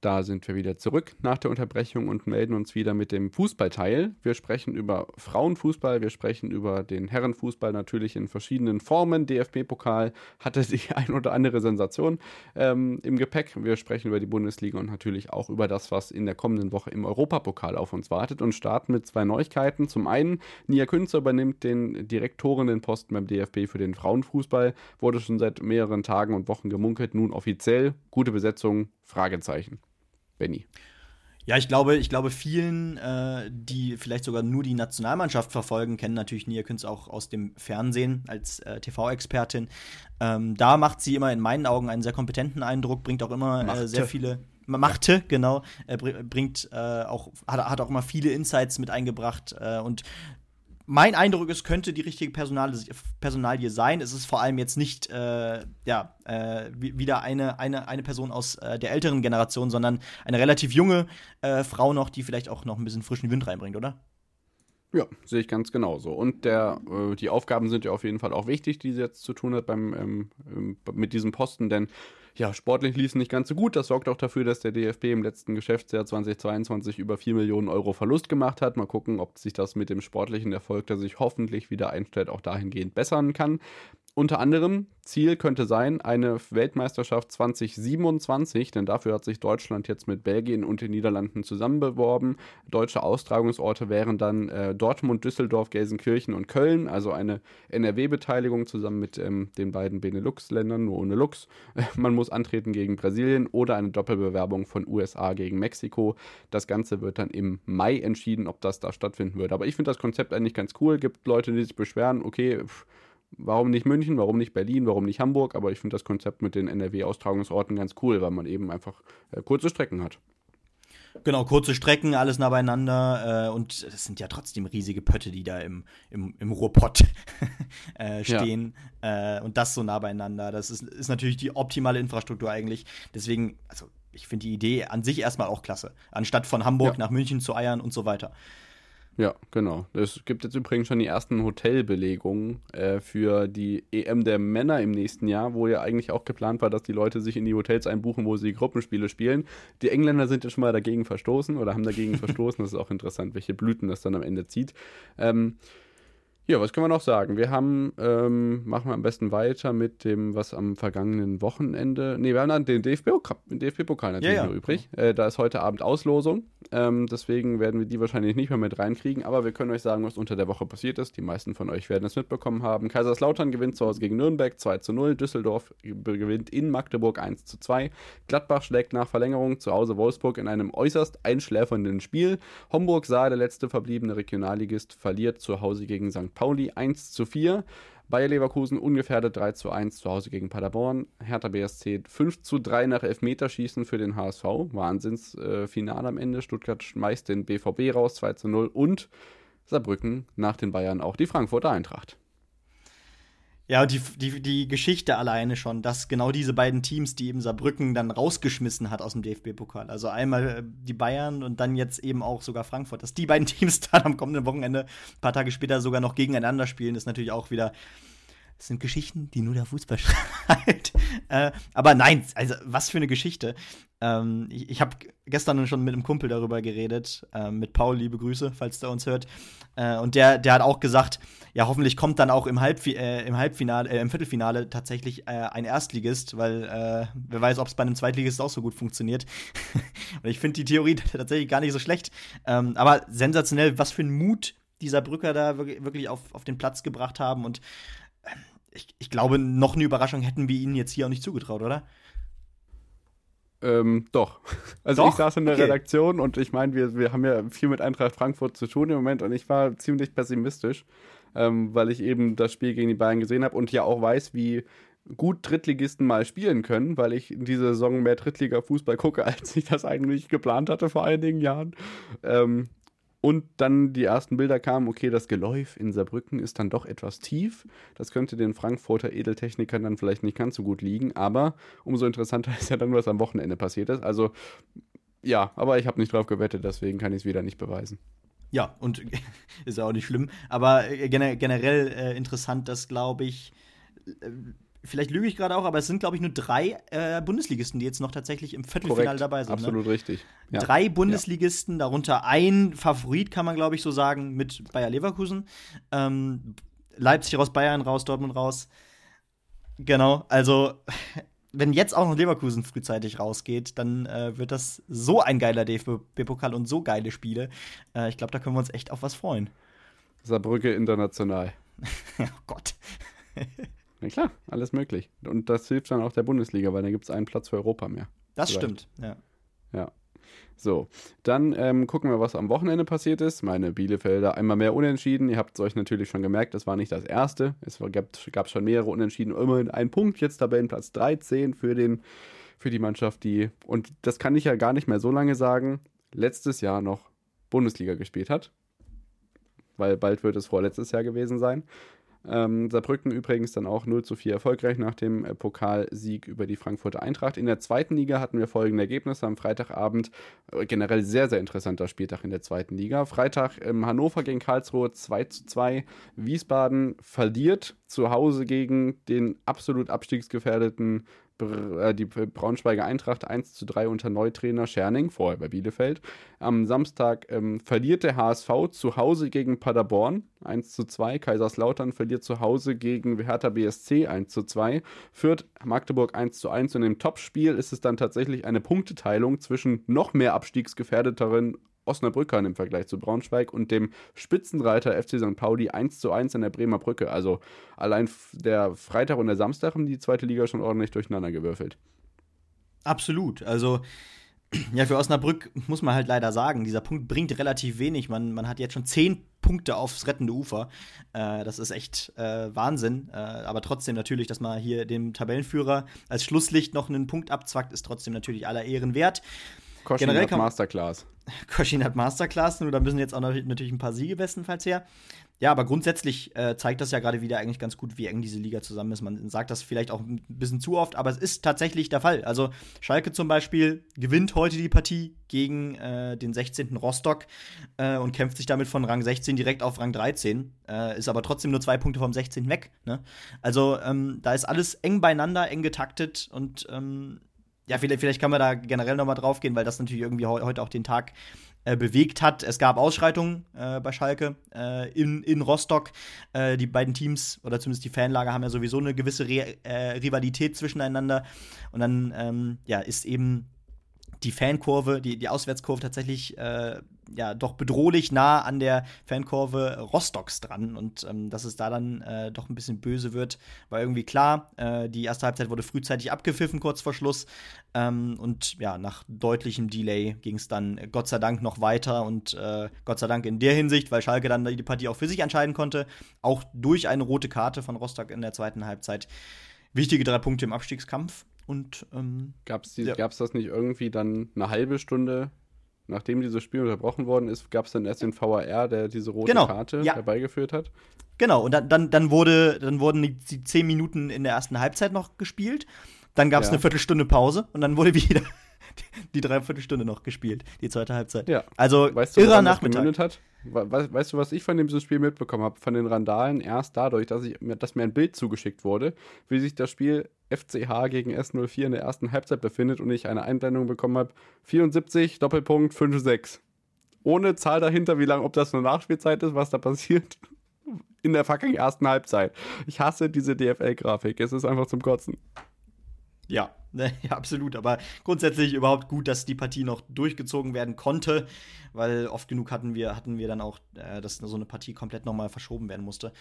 C: Da sind wir wieder zurück nach der Unterbrechung und melden uns wieder mit dem Fußballteil. Wir sprechen über Frauenfußball, wir sprechen über den Herrenfußball natürlich in verschiedenen Formen. DFB-Pokal hatte die [laughs] ein oder andere Sensation ähm, im Gepäck. Wir sprechen über die Bundesliga und natürlich auch über das, was in der kommenden Woche im Europapokal auf uns wartet und starten mit zwei Neuigkeiten. Zum einen, Nia Künzer übernimmt den Direktoren den Posten beim DFB für den Frauenfußball. Wurde schon seit mehreren Tagen und Wochen gemunkelt, nun offiziell. Gute Besetzung, Fragezeichen. Benny.
B: Ja, ich glaube, ich glaube, vielen, äh, die vielleicht sogar nur die Nationalmannschaft verfolgen, kennen natürlich Nia Künz auch aus dem Fernsehen als äh, TV-Expertin. Ähm, da macht sie immer in meinen Augen einen sehr kompetenten Eindruck, bringt auch immer äh, sehr viele machte, ja. genau, er bringt äh, auch, hat, hat, auch immer viele Insights mit eingebracht äh, und mein Eindruck ist, könnte die richtige Personalie, Personalie sein. Es ist vor allem jetzt nicht äh, ja, äh, wieder eine, eine, eine Person aus äh, der älteren Generation, sondern eine relativ junge äh, Frau noch, die vielleicht auch noch ein bisschen frischen Wind reinbringt, oder?
C: Ja, sehe ich ganz genauso. Und der, äh, die Aufgaben sind ja auf jeden Fall auch wichtig, die sie jetzt zu tun hat beim, ähm, ähm mit diesem Posten, denn ja, sportlich lief es nicht ganz so gut. Das sorgt auch dafür, dass der DFB im letzten Geschäftsjahr 2022 über 4 Millionen Euro Verlust gemacht hat. Mal gucken, ob sich das mit dem sportlichen Erfolg, der sich hoffentlich wieder einstellt, auch dahingehend bessern kann. Unter anderem Ziel könnte sein, eine Weltmeisterschaft 2027, denn dafür hat sich Deutschland jetzt mit Belgien und den Niederlanden zusammenbeworben. Deutsche Austragungsorte wären dann äh, Dortmund, Düsseldorf, Gelsenkirchen und Köln, also eine NRW-Beteiligung zusammen mit ähm, den beiden Benelux-Ländern, nur ohne Lux. [laughs] Man muss antreten gegen Brasilien oder eine Doppelbewerbung von USA gegen Mexiko. Das Ganze wird dann im Mai entschieden, ob das da stattfinden wird. Aber ich finde das Konzept eigentlich ganz cool. Gibt Leute, die sich beschweren, okay, pff, warum nicht München, warum nicht Berlin, warum nicht Hamburg, aber ich finde das Konzept mit den NRW-Austragungsorten ganz cool, weil man eben einfach äh, kurze Strecken hat.
B: Genau, kurze Strecken, alles nah beieinander äh, und es sind ja trotzdem riesige Pötte, die da im, im, im Ruhrpott [laughs] äh, stehen ja. äh, und das so nah beieinander. Das ist, ist natürlich die optimale Infrastruktur eigentlich. Deswegen, also ich finde die Idee an sich erstmal auch klasse. Anstatt von Hamburg ja. nach München zu eiern und so weiter.
C: Ja, genau. Es gibt jetzt übrigens schon die ersten Hotelbelegungen äh, für die EM der Männer im nächsten Jahr, wo ja eigentlich auch geplant war, dass die Leute sich in die Hotels einbuchen, wo sie Gruppenspiele spielen. Die Engländer sind ja schon mal dagegen verstoßen oder haben dagegen [laughs] verstoßen. Das ist auch interessant, welche Blüten das dann am Ende zieht. Ähm, ja, was können wir noch sagen? Wir haben, ähm, machen wir am besten weiter mit dem, was am vergangenen Wochenende. Ne, wir haben dann den DFB-Pokal DFB natürlich ja, ja. noch übrig. Äh, da ist heute Abend Auslosung. Ähm, deswegen werden wir die wahrscheinlich nicht mehr mit reinkriegen. Aber wir können euch sagen, was unter der Woche passiert ist. Die meisten von euch werden es mitbekommen haben. Kaiserslautern gewinnt zu Hause gegen Nürnberg 2 zu 0. Düsseldorf gewinnt in Magdeburg 1 zu 2. Gladbach schlägt nach Verlängerung zu Hause Wolfsburg in einem äußerst einschläfernden Spiel. Homburg sah der letzte verbliebene Regionalligist verliert zu Hause gegen St. Pauli 1 zu 4. Bayer Leverkusen ungefährdet 3 zu 1 zu Hause gegen Paderborn. Hertha BSC 5 zu 3 nach Elfmeterschießen für den HSV. Wahnsinnsfinale äh, am Ende. Stuttgart schmeißt den BVB raus 2 zu 0 und Saarbrücken nach den Bayern auch die Frankfurter Eintracht.
B: Ja, die, die, die Geschichte alleine schon, dass genau diese beiden Teams, die eben Saarbrücken dann rausgeschmissen hat aus dem DFB-Pokal, also einmal äh, die Bayern und dann jetzt eben auch sogar Frankfurt, dass die beiden [laughs] Teams dann am kommenden Wochenende, ein paar Tage später sogar noch gegeneinander spielen, ist natürlich auch wieder das sind Geschichten, die nur der Fußball [laughs] schreibt. äh, aber nein, also was für eine Geschichte. Ähm, ich ich habe gestern schon mit einem Kumpel darüber geredet, äh, mit Paul, liebe Grüße, falls der uns hört. Äh, und der, der hat auch gesagt, ja, hoffentlich kommt dann auch im, Halbfi äh, im Halbfinale, äh, im Viertelfinale tatsächlich äh, ein Erstligist, weil wer weiß, ob es bei einem Zweitligist auch so gut funktioniert. [laughs] und ich finde die Theorie [laughs] tatsächlich gar nicht so schlecht. Ähm, aber sensationell, was für ein Mut dieser Brücker da wirklich auf, auf den Platz gebracht haben und ich, ich glaube, noch eine Überraschung hätten wir ihnen jetzt hier auch nicht zugetraut, oder?
C: Ähm, doch. [laughs] Also doch? ich saß in der okay. Redaktion und ich meine, wir, wir haben ja viel mit Eintracht Frankfurt zu tun im Moment und ich war ziemlich pessimistisch, ähm, weil ich eben das Spiel gegen die Bayern gesehen habe und ja auch weiß, wie gut Drittligisten mal spielen können, weil ich in dieser Saison mehr Drittliga-Fußball gucke, [laughs] als ich das eigentlich geplant hatte vor einigen Jahren. Ähm, und dann die ersten Bilder kamen, okay, das Geläuf in Saarbrücken ist dann doch etwas tief. Das könnte den Frankfurter Edeltechnikern dann vielleicht nicht ganz so gut liegen. Aber umso interessanter [laughs] ist ja dann, was am Wochenende passiert ist. Also ja, aber ich habe nicht drauf gewettet, deswegen kann ich es wieder nicht beweisen.
B: Ja, und [laughs] ist ja auch nicht schlimm. Aber äh, generell äh, interessant, dass, glaube ich, äh, vielleicht lüge ich gerade auch, aber es sind, glaube ich, nur drei äh, Bundesligisten, die jetzt noch tatsächlich im Viertelfinale
C: Korrekt,
B: dabei sind.
C: Ne? Absolut
B: ne?
C: richtig.
B: Ja. Drei Bundesligisten, ja. darunter ein Favorit, kann man, glaube ich, so sagen, mit Bayer Leverkusen. Ähm, Leipzig raus, Bayern raus, Dortmund raus. Genau, also wenn jetzt auch noch Leverkusen frühzeitig rausgeht, dann äh, wird das so ein geiler DFB-Pokal und so geile Spiele. Äh, ich glaube, da können wir uns echt auf was freuen.
C: Saarbrücke international. [laughs]
B: oh Gott.
C: Na klar, alles möglich. Und das hilft dann auch der Bundesliga, weil da gibt es einen Platz für Europa mehr.
B: Das Vielleicht. stimmt, ja.
C: Ja. So, dann ähm, gucken wir, was am Wochenende passiert ist. Meine Bielefelder einmal mehr unentschieden. Ihr habt es euch natürlich schon gemerkt, das war nicht das erste. Es gab, gab schon mehrere Unentschieden. Immerhin ein Punkt, jetzt Tabellenplatz 13 für, den, für die Mannschaft, die, und das kann ich ja gar nicht mehr so lange sagen, letztes Jahr noch Bundesliga gespielt hat. Weil bald wird es vorletztes Jahr gewesen sein. Ähm, Saarbrücken übrigens dann auch 0 zu 4 erfolgreich nach dem äh, Pokalsieg über die Frankfurter Eintracht. In der zweiten Liga hatten wir folgende Ergebnisse am Freitagabend. Äh, generell sehr, sehr interessanter Spieltag in der zweiten Liga. Freitag ähm, Hannover gegen Karlsruhe 2 zu 2. Wiesbaden verliert zu Hause gegen den absolut abstiegsgefährdeten äh, die Braunschweiger Eintracht 1 zu 3 unter Neutrainer Scherning, vorher bei Bielefeld. Am Samstag ähm, verliert der HSV zu Hause gegen Paderborn 1 zu 2. Kaiserslautern verliert zu Hause gegen Hertha BSC 1 zu 2. Führt Magdeburg 1 zu 1 und im Topspiel ist es dann tatsächlich eine Punkteteilung zwischen noch mehr abstiegsgefährdeteren Osnabrückern im Vergleich zu Braunschweig und dem Spitzenreiter FC St. Pauli 1 zu 1 an der Bremer Brücke. Also allein der Freitag und der Samstag haben die zweite Liga schon ordentlich durcheinander gewürfelt.
B: Absolut. Also, [clears throat] ja, für Osnabrück muss man halt leider sagen, dieser Punkt bringt relativ wenig. Man, man hat jetzt schon zehn Punkte aufs rettende Ufer. Äh, das ist echt äh, Wahnsinn. Äh, aber trotzdem natürlich, dass man hier dem Tabellenführer als Schlusslicht noch einen Punkt abzwackt, ist trotzdem natürlich aller Ehren wert.
C: Koschin Generell hat Masterclass. [laughs]
B: Koschin hat Masterclass, nur da müssen jetzt auch natürlich ein paar Siege bestenfalls her. Ja, aber grundsätzlich äh, zeigt das ja gerade wieder eigentlich ganz gut, wie eng diese Liga zusammen ist. Man sagt das vielleicht auch ein bisschen zu oft, aber es ist tatsächlich der Fall. Also Schalke zum Beispiel gewinnt heute die Partie gegen äh, den 16. Rostock äh, und kämpft sich damit von Rang 16 direkt auf Rang 13, äh, ist aber trotzdem nur zwei Punkte vom 16 weg. Ne? Also ähm, da ist alles eng beieinander, eng getaktet und ähm, ja, vielleicht, vielleicht kann man da generell nochmal drauf gehen, weil das natürlich irgendwie heute auch den Tag äh, bewegt hat. Es gab Ausschreitungen äh, bei Schalke äh, in, in Rostock. Äh, die beiden Teams oder zumindest die Fanlager haben ja sowieso eine gewisse Re äh, Rivalität zwischeneinander. Und dann ähm, ja, ist eben die Fankurve, die, die Auswärtskurve tatsächlich äh, ja doch bedrohlich nah an der Fankurve Rostocks dran. Und ähm, dass es da dann äh, doch ein bisschen böse wird, war irgendwie klar. Äh, die erste Halbzeit wurde frühzeitig abgepfiffen, kurz vor Schluss. Ähm, und ja, nach deutlichem Delay ging es dann Gott sei Dank noch weiter. Und äh, Gott sei Dank in der Hinsicht, weil Schalke dann die Partie auch für sich entscheiden konnte, auch durch eine rote Karte von Rostock in der zweiten Halbzeit. Wichtige drei Punkte im Abstiegskampf. Und ähm,
C: gab es ja. das nicht irgendwie dann eine halbe Stunde, nachdem dieses Spiel unterbrochen worden ist, gab es dann erst den VAR, der diese rote genau. Karte ja. herbeigeführt hat?
B: Genau, und dann, dann, dann, wurde, dann wurden die, die zehn Minuten in der ersten Halbzeit noch gespielt. Dann gab es ja. eine Viertelstunde Pause und dann wurde [laughs] wieder die Dreiviertelstunde noch gespielt, die zweite Halbzeit.
C: Ja.
B: Also
C: weißt du, irrer Nachmittag. Hat? Weißt du, was ich von diesem Spiel mitbekommen habe? Von den Randalen erst dadurch, dass, ich, dass mir ein Bild zugeschickt wurde, wie sich das Spiel FCH gegen S04 in der ersten Halbzeit befindet und ich eine Einblendung bekommen habe. 74, Doppelpunkt, 5-6. Ohne Zahl dahinter, wie lange, ob das eine Nachspielzeit ist, was da passiert. [laughs] In der fucking ersten Halbzeit. Ich hasse diese DFL-Grafik. Es ist einfach zum Kotzen.
B: Ja, [laughs] ne, absolut. Aber grundsätzlich überhaupt gut, dass die Partie noch durchgezogen werden konnte, weil oft genug hatten wir, hatten wir dann auch, äh, dass so eine Partie komplett nochmal verschoben werden musste.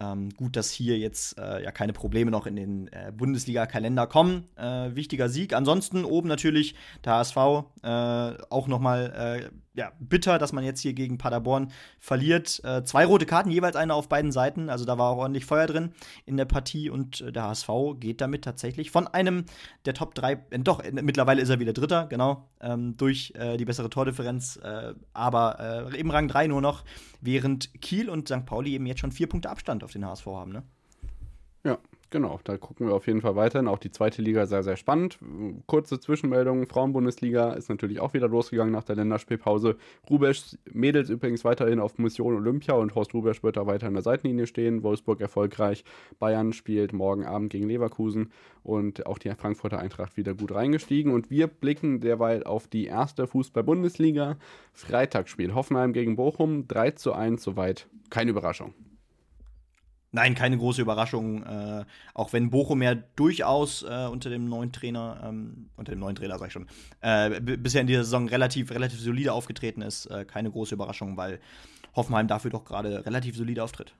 B: Ähm, gut, dass hier jetzt äh, ja keine Probleme noch in den äh, Bundesliga-Kalender kommen. Äh, wichtiger Sieg. Ansonsten oben natürlich der HSV äh, auch nochmal äh, ja, bitter, dass man jetzt hier gegen Paderborn verliert. Äh, zwei rote Karten, jeweils eine auf beiden Seiten. Also da war auch ordentlich Feuer drin in der Partie und äh, der HSV geht damit tatsächlich von einem der Top 3, äh, doch, äh, mittlerweile ist er wieder Dritter, genau, ähm, durch äh, die bessere Tordifferenz, äh, aber im Rang 3 nur noch, während Kiel und St. Pauli eben jetzt schon vier Punkte Abstand auf den HSV haben, ne?
C: Ja, Genau, da gucken wir auf jeden Fall weiterhin. Auch die zweite Liga sehr, sehr spannend. Kurze Zwischenmeldung: Frauenbundesliga ist natürlich auch wieder losgegangen nach der Länderspielpause. Rubesch Mädels übrigens weiterhin auf Mission Olympia und Horst Rubesch wird da weiter an der Seitenlinie stehen. Wolfsburg erfolgreich. Bayern spielt morgen Abend gegen Leverkusen und auch die Frankfurter Eintracht wieder gut reingestiegen. Und wir blicken derweil auf die erste Fußball-Bundesliga. Freitagsspiel Hoffenheim gegen Bochum 3 zu 1, soweit keine Überraschung.
B: Nein, keine große Überraschung. Äh, auch wenn Bochum ja durchaus äh, unter dem neuen Trainer, ähm, unter dem neuen Trainer sag ich schon, äh, bisher in dieser Saison relativ, relativ solide aufgetreten ist. Äh, keine große Überraschung, weil Hoffenheim dafür doch gerade relativ solide auftritt.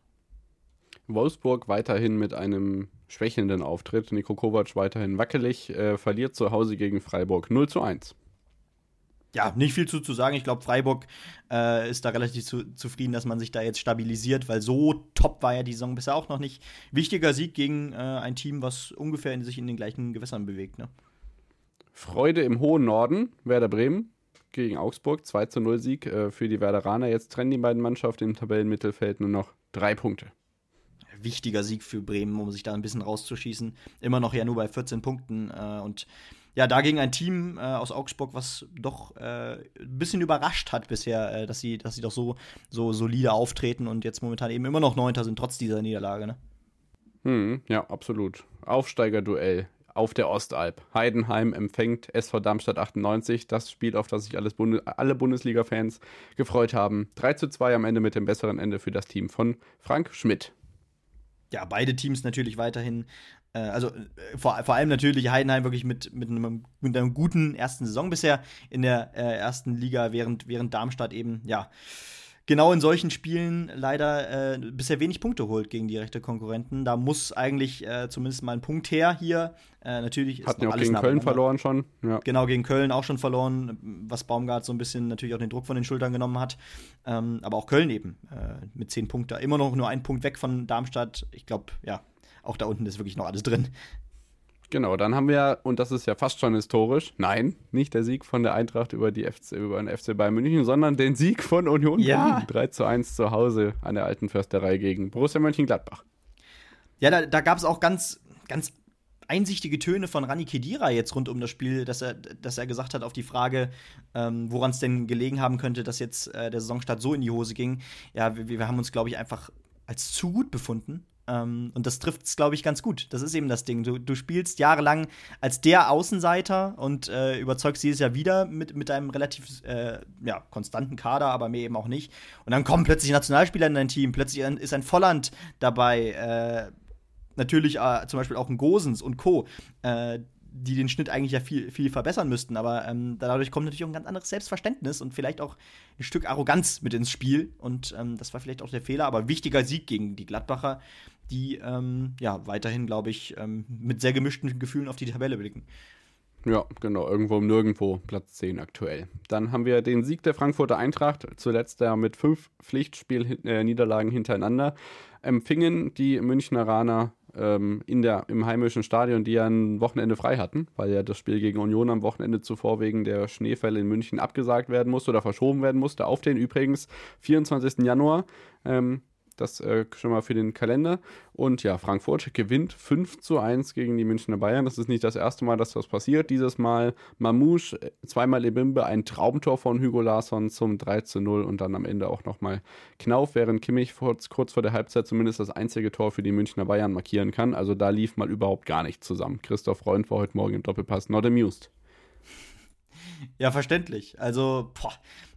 C: Wolfsburg weiterhin mit einem schwächelnden Auftritt. Niko Kovac weiterhin wackelig, äh, verliert zu Hause gegen Freiburg 0 zu 1
B: ja, nicht viel zu, zu sagen. Ich glaube, Freiburg äh, ist da relativ zu, zufrieden, dass man sich da jetzt stabilisiert, weil so top war ja die Saison bisher auch noch nicht. Wichtiger Sieg gegen äh, ein Team, was ungefähr in sich in den gleichen Gewässern bewegt. Ne?
C: Freude im hohen Norden, Werder Bremen gegen Augsburg, 2 zu 0 Sieg äh, für die Werderaner. Jetzt trennen die beiden Mannschaften im Tabellenmittelfeld nur noch drei Punkte.
B: Wichtiger Sieg für Bremen, um sich da ein bisschen rauszuschießen. Immer noch ja nur bei 14 Punkten äh, und ja, dagegen ein Team äh, aus Augsburg, was doch äh, ein bisschen überrascht hat bisher, äh, dass, sie, dass sie doch so, so solide auftreten und jetzt momentan eben immer noch Neunter sind, trotz dieser Niederlage. Ne?
C: Hm, ja, absolut. Aufsteigerduell. auf der Ostalb. Heidenheim empfängt SV Darmstadt 98, das Spiel, auf das sich Bunde alle Bundesliga-Fans gefreut haben. 3 zu 2 am Ende mit dem besseren Ende für das Team von Frank Schmidt.
B: Ja, beide Teams natürlich weiterhin äh, also äh, vor, vor allem natürlich Heidenheim wirklich mit, mit, einem, mit einer guten ersten Saison bisher in der äh, ersten Liga, während, während Darmstadt eben, ja, genau in solchen Spielen leider äh, bisher wenig Punkte holt gegen direkte Konkurrenten. Da muss eigentlich äh, zumindest mal ein Punkt her hier. Äh, natürlich ist
C: Hatten ja auch gegen Köln verloren schon.
B: Ja. Genau, gegen Köln auch schon verloren, was Baumgart so ein bisschen natürlich auch den Druck von den Schultern genommen hat. Ähm, aber auch Köln eben mit zehn Punkten. Immer noch nur ein Punkt weg von Darmstadt. Ich glaube, ja, auch da unten ist wirklich noch alles drin.
C: Genau, dann haben wir, und das ist ja fast schon historisch, nein, nicht der Sieg von der Eintracht über, die FC, über den FC Bayern München, sondern den Sieg von Union
B: ja.
C: Berlin. 3 zu 1 zu Hause an der alten Försterei gegen Borussia Mönchengladbach.
B: Ja, da, da gab es auch ganz, ganz einsichtige Töne von Rani Kedira jetzt rund um das Spiel, dass er, dass er gesagt hat auf die Frage, ähm, woran es denn gelegen haben könnte, dass jetzt äh, der Saisonstart so in die Hose ging. Ja, wir, wir haben uns, glaube ich, einfach als zu gut befunden ähm, und das trifft es, glaube ich, ganz gut. Das ist eben das Ding. Du, du spielst jahrelang als der Außenseiter und äh, überzeugst dieses Jahr wieder mit, mit einem relativ äh, ja, konstanten Kader, aber mehr eben auch nicht. Und dann kommen plötzlich Nationalspieler in dein Team. Plötzlich ist ein Volland dabei. Äh, natürlich äh, zum Beispiel auch ein Gosens und Co äh, die den Schnitt eigentlich ja viel, viel verbessern müssten. Aber ähm, dadurch kommt natürlich auch ein ganz anderes Selbstverständnis und vielleicht auch ein Stück Arroganz mit ins Spiel. Und ähm, das war vielleicht auch der Fehler, aber wichtiger Sieg gegen die Gladbacher, die ähm, ja weiterhin, glaube ich, ähm, mit sehr gemischten Gefühlen auf die Tabelle blicken.
C: Ja, genau, irgendwo im Nirgendwo, Platz 10 aktuell. Dann haben wir den Sieg der Frankfurter Eintracht, zuletzt ja mit fünf Pflichtspielniederlagen äh, hintereinander. Empfingen die Münchner ähm, in der, im heimischen Stadion, die ja ein Wochenende frei hatten, weil ja das Spiel gegen Union am Wochenende zuvor wegen der Schneefälle in München abgesagt werden musste oder verschoben werden musste, auf den übrigens 24. Januar. Ähm, das äh, schon mal für den Kalender. Und ja, Frankfurt gewinnt 5 zu 1 gegen die Münchner Bayern. Das ist nicht das erste Mal, dass das passiert. Dieses Mal Mamouche, äh, zweimal Ebimbe, ein Traumtor von Hugo Larsson zum 3 zu 0 und dann am Ende auch nochmal Knauf, während Kimmich kurz, kurz vor der Halbzeit zumindest das einzige Tor für die Münchner Bayern markieren kann. Also da lief mal überhaupt gar nichts zusammen. Christoph Freund war heute Morgen im Doppelpass not amused.
B: Ja, verständlich. Also, boah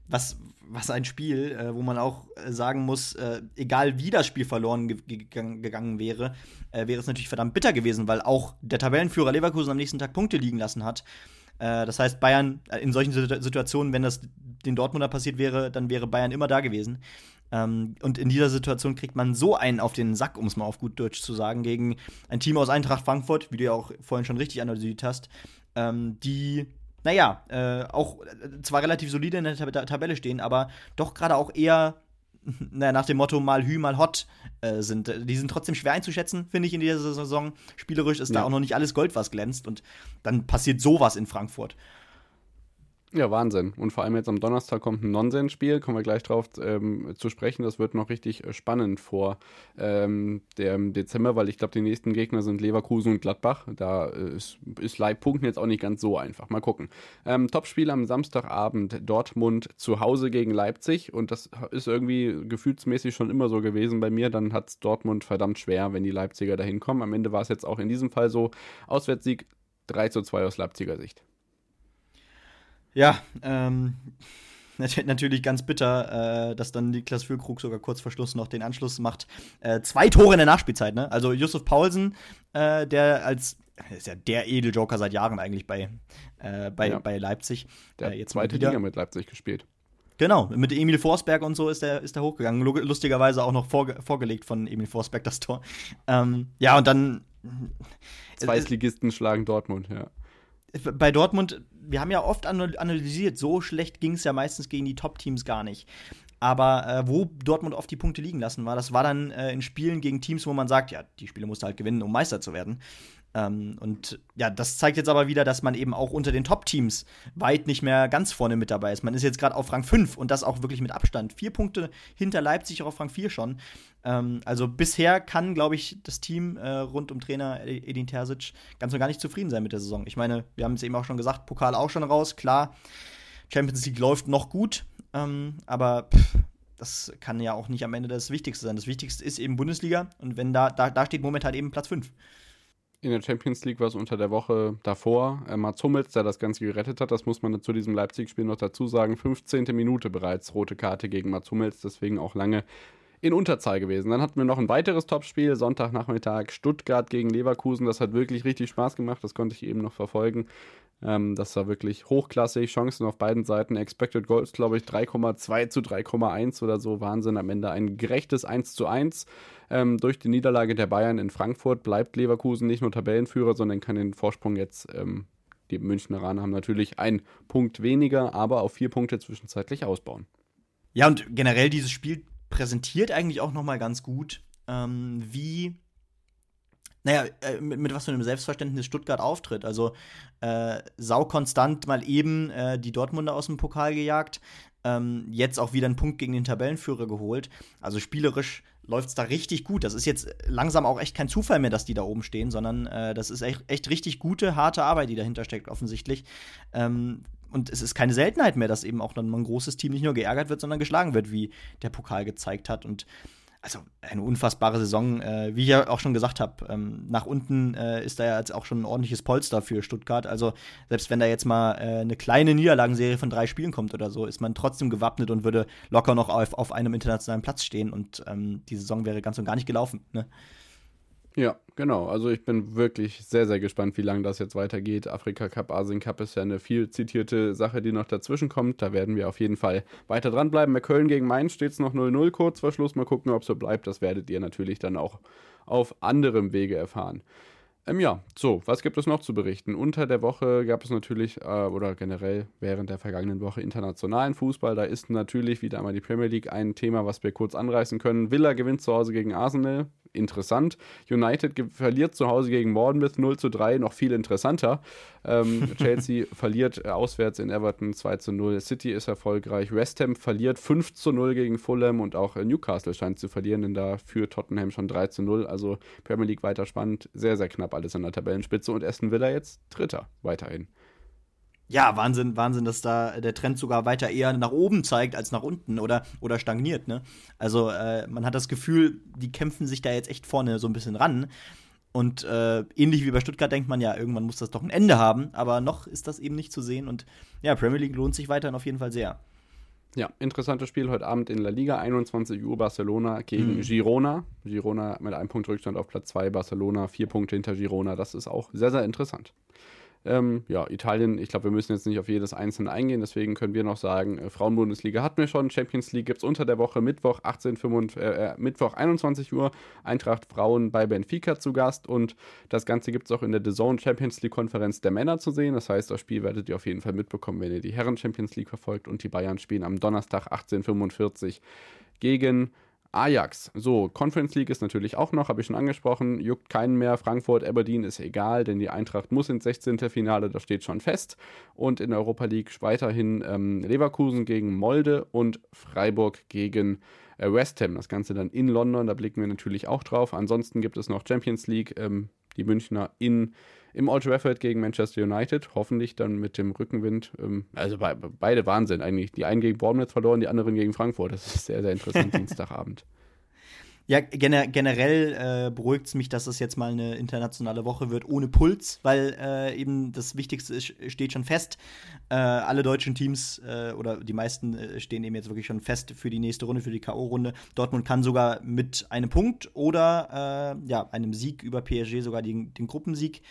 B: was, was ein Spiel, äh, wo man auch äh, sagen muss, äh, egal wie das Spiel verloren ge gegangen wäre, äh, wäre es natürlich verdammt bitter gewesen, weil auch der Tabellenführer Leverkusen am nächsten Tag Punkte liegen lassen hat. Äh, das heißt, Bayern äh, in solchen Situationen, wenn das den Dortmunder passiert wäre, dann wäre Bayern immer da gewesen. Ähm, und in dieser Situation kriegt man so einen auf den Sack, um es mal auf gut Deutsch zu sagen, gegen ein Team aus Eintracht Frankfurt, wie du ja auch vorhin schon richtig analysiert hast, ähm, die naja, äh, auch äh, zwar relativ solide in der Tab Tabelle stehen, aber doch gerade auch eher [laughs] naja, nach dem Motto mal Hü, mal Hot äh, sind. Die sind trotzdem schwer einzuschätzen, finde ich, in dieser Saison. Spielerisch ist ja. da auch noch nicht alles Gold, was glänzt. Und dann passiert sowas in Frankfurt.
C: Ja, Wahnsinn. Und vor allem jetzt am Donnerstag kommt ein Nonsensspiel, kommen wir gleich drauf ähm, zu sprechen. Das wird noch richtig äh, spannend vor ähm, dem Dezember, weil ich glaube, die nächsten Gegner sind Leverkusen und Gladbach. Da äh, ist, ist Leibpunkten jetzt auch nicht ganz so einfach. Mal gucken. Ähm, Topspiel am Samstagabend Dortmund zu Hause gegen Leipzig. Und das ist irgendwie gefühlsmäßig schon immer so gewesen bei mir. Dann hat es Dortmund verdammt schwer, wenn die Leipziger da hinkommen. Am Ende war es jetzt auch in diesem Fall so. Auswärtssieg 3 zu 2 aus Leipziger Sicht.
B: Ja, ähm, [laughs] natürlich ganz bitter, äh, dass dann Niklas Füllkrug sogar kurz vor Schluss noch den Anschluss macht. Äh, zwei Tore in der Nachspielzeit, ne? Also Yusuf Paulsen, äh, der als ist ja der Edeljoker seit Jahren eigentlich bei, äh, bei, ja. bei Leipzig.
C: Der äh, jetzt zweite Liga mit Leipzig gespielt.
B: Genau, mit Emil Forsberg und so ist er ist der hochgegangen. Lustigerweise auch noch vorge vorgelegt von Emil Forsberg das Tor. Ähm, ja, und dann.
C: Zweitligisten schlagen Dortmund, ja
B: bei Dortmund, wir haben ja oft analysiert, so schlecht ging es ja meistens gegen die Top-Teams gar nicht. Aber äh, wo Dortmund oft die Punkte liegen lassen war, das war dann äh, in Spielen gegen Teams, wo man sagt, ja, die Spiele musst du halt gewinnen, um Meister zu werden. Ähm, und ja, das zeigt jetzt aber wieder, dass man eben auch unter den Top-Teams weit nicht mehr ganz vorne mit dabei ist. Man ist jetzt gerade auf Rang 5 und das auch wirklich mit Abstand. Vier Punkte hinter Leipzig auch auf Rang 4 schon. Ähm, also bisher kann, glaube ich, das Team äh, rund um Trainer Edin Terzic ganz und gar nicht zufrieden sein mit der Saison. Ich meine, wir haben es eben auch schon gesagt, Pokal auch schon raus, klar. Champions League läuft noch gut, ähm, aber pff, das kann ja auch nicht am Ende das Wichtigste sein. Das Wichtigste ist eben Bundesliga und wenn da, da, da steht momentan eben Platz 5.
C: In der Champions League war es unter der Woche davor äh, Mats Hummels, der das Ganze gerettet hat. Das muss man zu diesem Leipzig-Spiel noch dazu sagen. 15. Minute bereits rote Karte gegen Mats Hummels, deswegen auch lange in Unterzahl gewesen. Dann hatten wir noch ein weiteres Topspiel, Sonntagnachmittag Stuttgart gegen Leverkusen. Das hat wirklich richtig Spaß gemacht, das konnte ich eben noch verfolgen. Ähm, das war wirklich hochklassig, Chancen auf beiden Seiten. Expected Goals, glaube ich, 3,2 zu 3,1 oder so. Wahnsinn. Am Ende ein gerechtes 1 zu 1. Ähm, durch die Niederlage der Bayern in Frankfurt bleibt Leverkusen nicht nur Tabellenführer, sondern kann den Vorsprung jetzt. Ähm, die Münchner haben natürlich einen Punkt weniger, aber auf vier Punkte zwischenzeitlich ausbauen.
B: Ja, und generell dieses Spiel präsentiert eigentlich auch noch mal ganz gut, ähm, wie naja, äh, mit, mit, was für einem Selbstverständnis Stuttgart auftritt. Also äh, saukonstant mal eben äh, die Dortmunder aus dem Pokal gejagt, ähm, jetzt auch wieder einen Punkt gegen den Tabellenführer geholt. Also spielerisch läuft es da richtig gut. Das ist jetzt langsam auch echt kein Zufall mehr, dass die da oben stehen, sondern äh, das ist echt, echt, richtig gute, harte Arbeit, die dahinter steckt, offensichtlich. Ähm, und es ist keine Seltenheit mehr, dass eben auch dann mal ein großes Team nicht nur geärgert wird, sondern geschlagen wird, wie der Pokal gezeigt hat. Und also eine unfassbare Saison. Äh, wie ich ja auch schon gesagt habe, ähm, nach unten äh, ist da ja jetzt auch schon ein ordentliches Polster für Stuttgart. Also selbst wenn da jetzt mal äh, eine kleine Niederlagenserie von drei Spielen kommt oder so, ist man trotzdem gewappnet und würde locker noch auf, auf einem internationalen Platz stehen. Und ähm, die Saison wäre ganz und gar nicht gelaufen. Ne?
C: Ja, genau. Also ich bin wirklich sehr, sehr gespannt, wie lange das jetzt weitergeht. Afrika Cup, Asien Cup ist ja eine viel zitierte Sache, die noch dazwischen kommt. Da werden wir auf jeden Fall weiter dranbleiben. Bei Köln gegen Mainz steht es noch 0-0 kurz vor Schluss. Mal gucken, ob es so bleibt. Das werdet ihr natürlich dann auch auf anderem Wege erfahren. Ähm, ja, so, was gibt es noch zu berichten? Unter der Woche gab es natürlich, äh, oder generell während der vergangenen Woche internationalen Fußball. Da ist natürlich wieder einmal die Premier League ein Thema, was wir kurz anreißen können. Villa gewinnt zu Hause gegen Arsenal. Interessant. United verliert zu Hause gegen Bournemouth 0 zu 3, noch viel interessanter. Ähm, [laughs] Chelsea verliert äh, auswärts in Everton 2 zu 0. City ist erfolgreich. West Ham verliert 5 zu 0 gegen Fulham und auch äh, Newcastle scheint zu verlieren, denn da führt Tottenham schon 3 zu 0. Also Premier League weiter spannend. Sehr, sehr knapp alles an der Tabellenspitze und Aston Villa jetzt Dritter weiterhin.
B: Ja, Wahnsinn, Wahnsinn, dass da der Trend sogar weiter eher nach oben zeigt als nach unten oder, oder stagniert, ne? Also äh, man hat das Gefühl, die kämpfen sich da jetzt echt vorne so ein bisschen ran. Und äh, ähnlich wie bei Stuttgart denkt man ja, irgendwann muss das doch ein Ende haben, aber noch ist das eben nicht zu sehen. Und ja, Premier League lohnt sich weiterhin auf jeden Fall sehr.
C: Ja, interessantes Spiel heute Abend in La Liga, 21 Uhr Barcelona gegen mhm. Girona. Girona mit einem Punkt Rückstand auf Platz 2, Barcelona vier Punkte hinter Girona. Das ist auch sehr, sehr interessant. Ähm, ja, Italien, ich glaube, wir müssen jetzt nicht auf jedes einzelne eingehen, deswegen können wir noch sagen, äh, Frauenbundesliga hatten wir schon, Champions League gibt es unter der Woche, Mittwoch, 18, 5, äh, äh, Mittwoch 21 Uhr, Eintracht Frauen bei Benfica zu Gast und das Ganze gibt es auch in der The Zone Champions League Konferenz der Männer zu sehen, das heißt, das Spiel werdet ihr auf jeden Fall mitbekommen, wenn ihr die Herren Champions League verfolgt und die Bayern spielen am Donnerstag 18.45 gegen Ajax. So, Conference League ist natürlich auch noch, habe ich schon angesprochen, juckt keinen mehr. Frankfurt, Aberdeen ist egal, denn die Eintracht muss ins 16. Finale, das steht schon fest. Und in der Europa League weiterhin ähm, Leverkusen gegen Molde und Freiburg gegen äh, West Ham. Das Ganze dann in London, da blicken wir natürlich auch drauf. Ansonsten gibt es noch Champions League, ähm, die Münchner in im Old Trafford gegen Manchester United, hoffentlich dann mit dem Rückenwind. Ähm, also be beide Wahnsinn eigentlich. Die einen gegen Bournemouth verloren, die anderen gegen Frankfurt. Das ist sehr, sehr interessant, [laughs] Dienstagabend.
B: Ja, gener generell äh, beruhigt es mich, dass es jetzt mal eine internationale Woche wird ohne Puls, weil äh, eben das Wichtigste ist, steht schon fest. Äh, alle deutschen Teams äh, oder die meisten äh, stehen eben jetzt wirklich schon fest für die nächste Runde, für die K.O.-Runde. Dortmund kann sogar mit einem Punkt oder äh, ja, einem Sieg über PSG sogar den, den Gruppensieg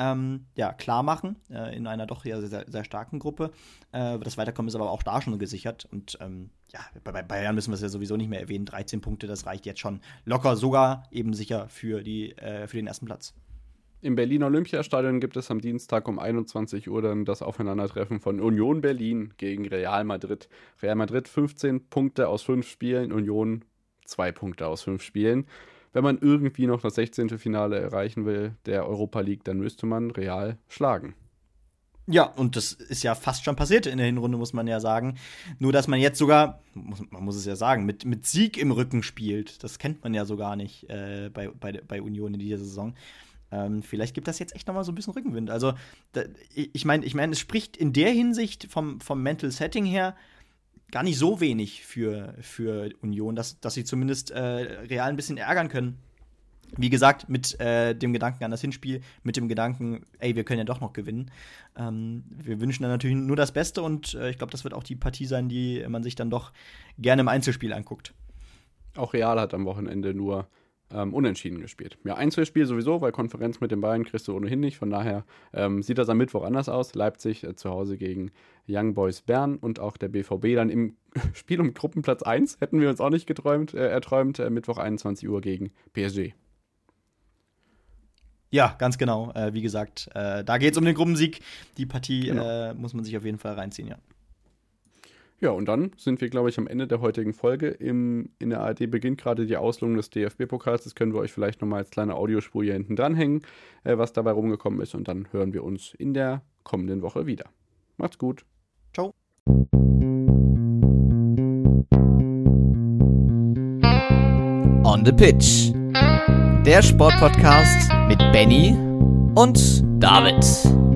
B: ähm, ja, klar machen, äh, in einer doch ja sehr, sehr starken Gruppe. Äh, das Weiterkommen ist aber auch da schon gesichert. Und ähm, ja, bei Bayern müssen wir es ja sowieso nicht mehr erwähnen. 13 Punkte, das reicht jetzt schon locker, sogar eben sicher für, die, äh, für den ersten Platz.
C: Im Berliner Olympiastadion gibt es am Dienstag um 21 Uhr dann das Aufeinandertreffen von Union Berlin gegen Real Madrid. Real Madrid 15 Punkte aus 5 Spielen, Union 2 Punkte aus 5 Spielen wenn man irgendwie noch das 16. Finale erreichen will der Europa League, dann müsste man Real schlagen.
B: Ja, und das ist ja fast schon passiert in der Hinrunde, muss man ja sagen. Nur, dass man jetzt sogar, muss, man muss es ja sagen, mit, mit Sieg im Rücken spielt. Das kennt man ja so gar nicht äh, bei, bei, bei Union in dieser Saison. Ähm, vielleicht gibt das jetzt echt nochmal so ein bisschen Rückenwind. Also, da, ich meine, ich mein, es spricht in der Hinsicht vom, vom Mental Setting her gar nicht so wenig für, für Union, dass, dass sie zumindest äh, real ein bisschen ärgern können. wie gesagt, mit äh, dem Gedanken an das Hinspiel, mit dem Gedanken, ey, wir können ja doch noch gewinnen. Ähm, wir wünschen dann natürlich nur das Beste und äh, ich glaube, das wird auch die Partie sein, die man sich dann doch gerne im Einzelspiel anguckt.
C: Auch Real hat am Wochenende nur ähm, unentschieden gespielt. Ja, Einzelspiel sowieso, weil Konferenz mit den Bayern kriegst du ohnehin nicht. Von daher ähm, sieht das am Mittwoch anders aus. Leipzig äh, zu Hause gegen Young Boys Bern und auch der BVB dann im [laughs] Spiel um Gruppenplatz 1. Hätten wir uns auch nicht geträumt, äh, erträumt. Äh, Mittwoch 21 Uhr gegen PSG.
B: Ja, ganz genau. Äh, wie gesagt, äh, da geht es um den Gruppensieg. Die Partie genau. Äh, muss man sich auf jeden Fall reinziehen, ja.
C: Ja, und dann sind wir, glaube ich, am Ende der heutigen Folge. Im, in der ARD beginnt gerade die Auslosung des DFB-Pokals. Das können wir euch vielleicht nochmal als kleine Audiospur hier hinten dranhängen, äh, was dabei rumgekommen ist. Und dann hören wir uns in der kommenden Woche wieder. Macht's gut.
B: Ciao.
A: On the Pitch. Der Sportpodcast mit Benny und David.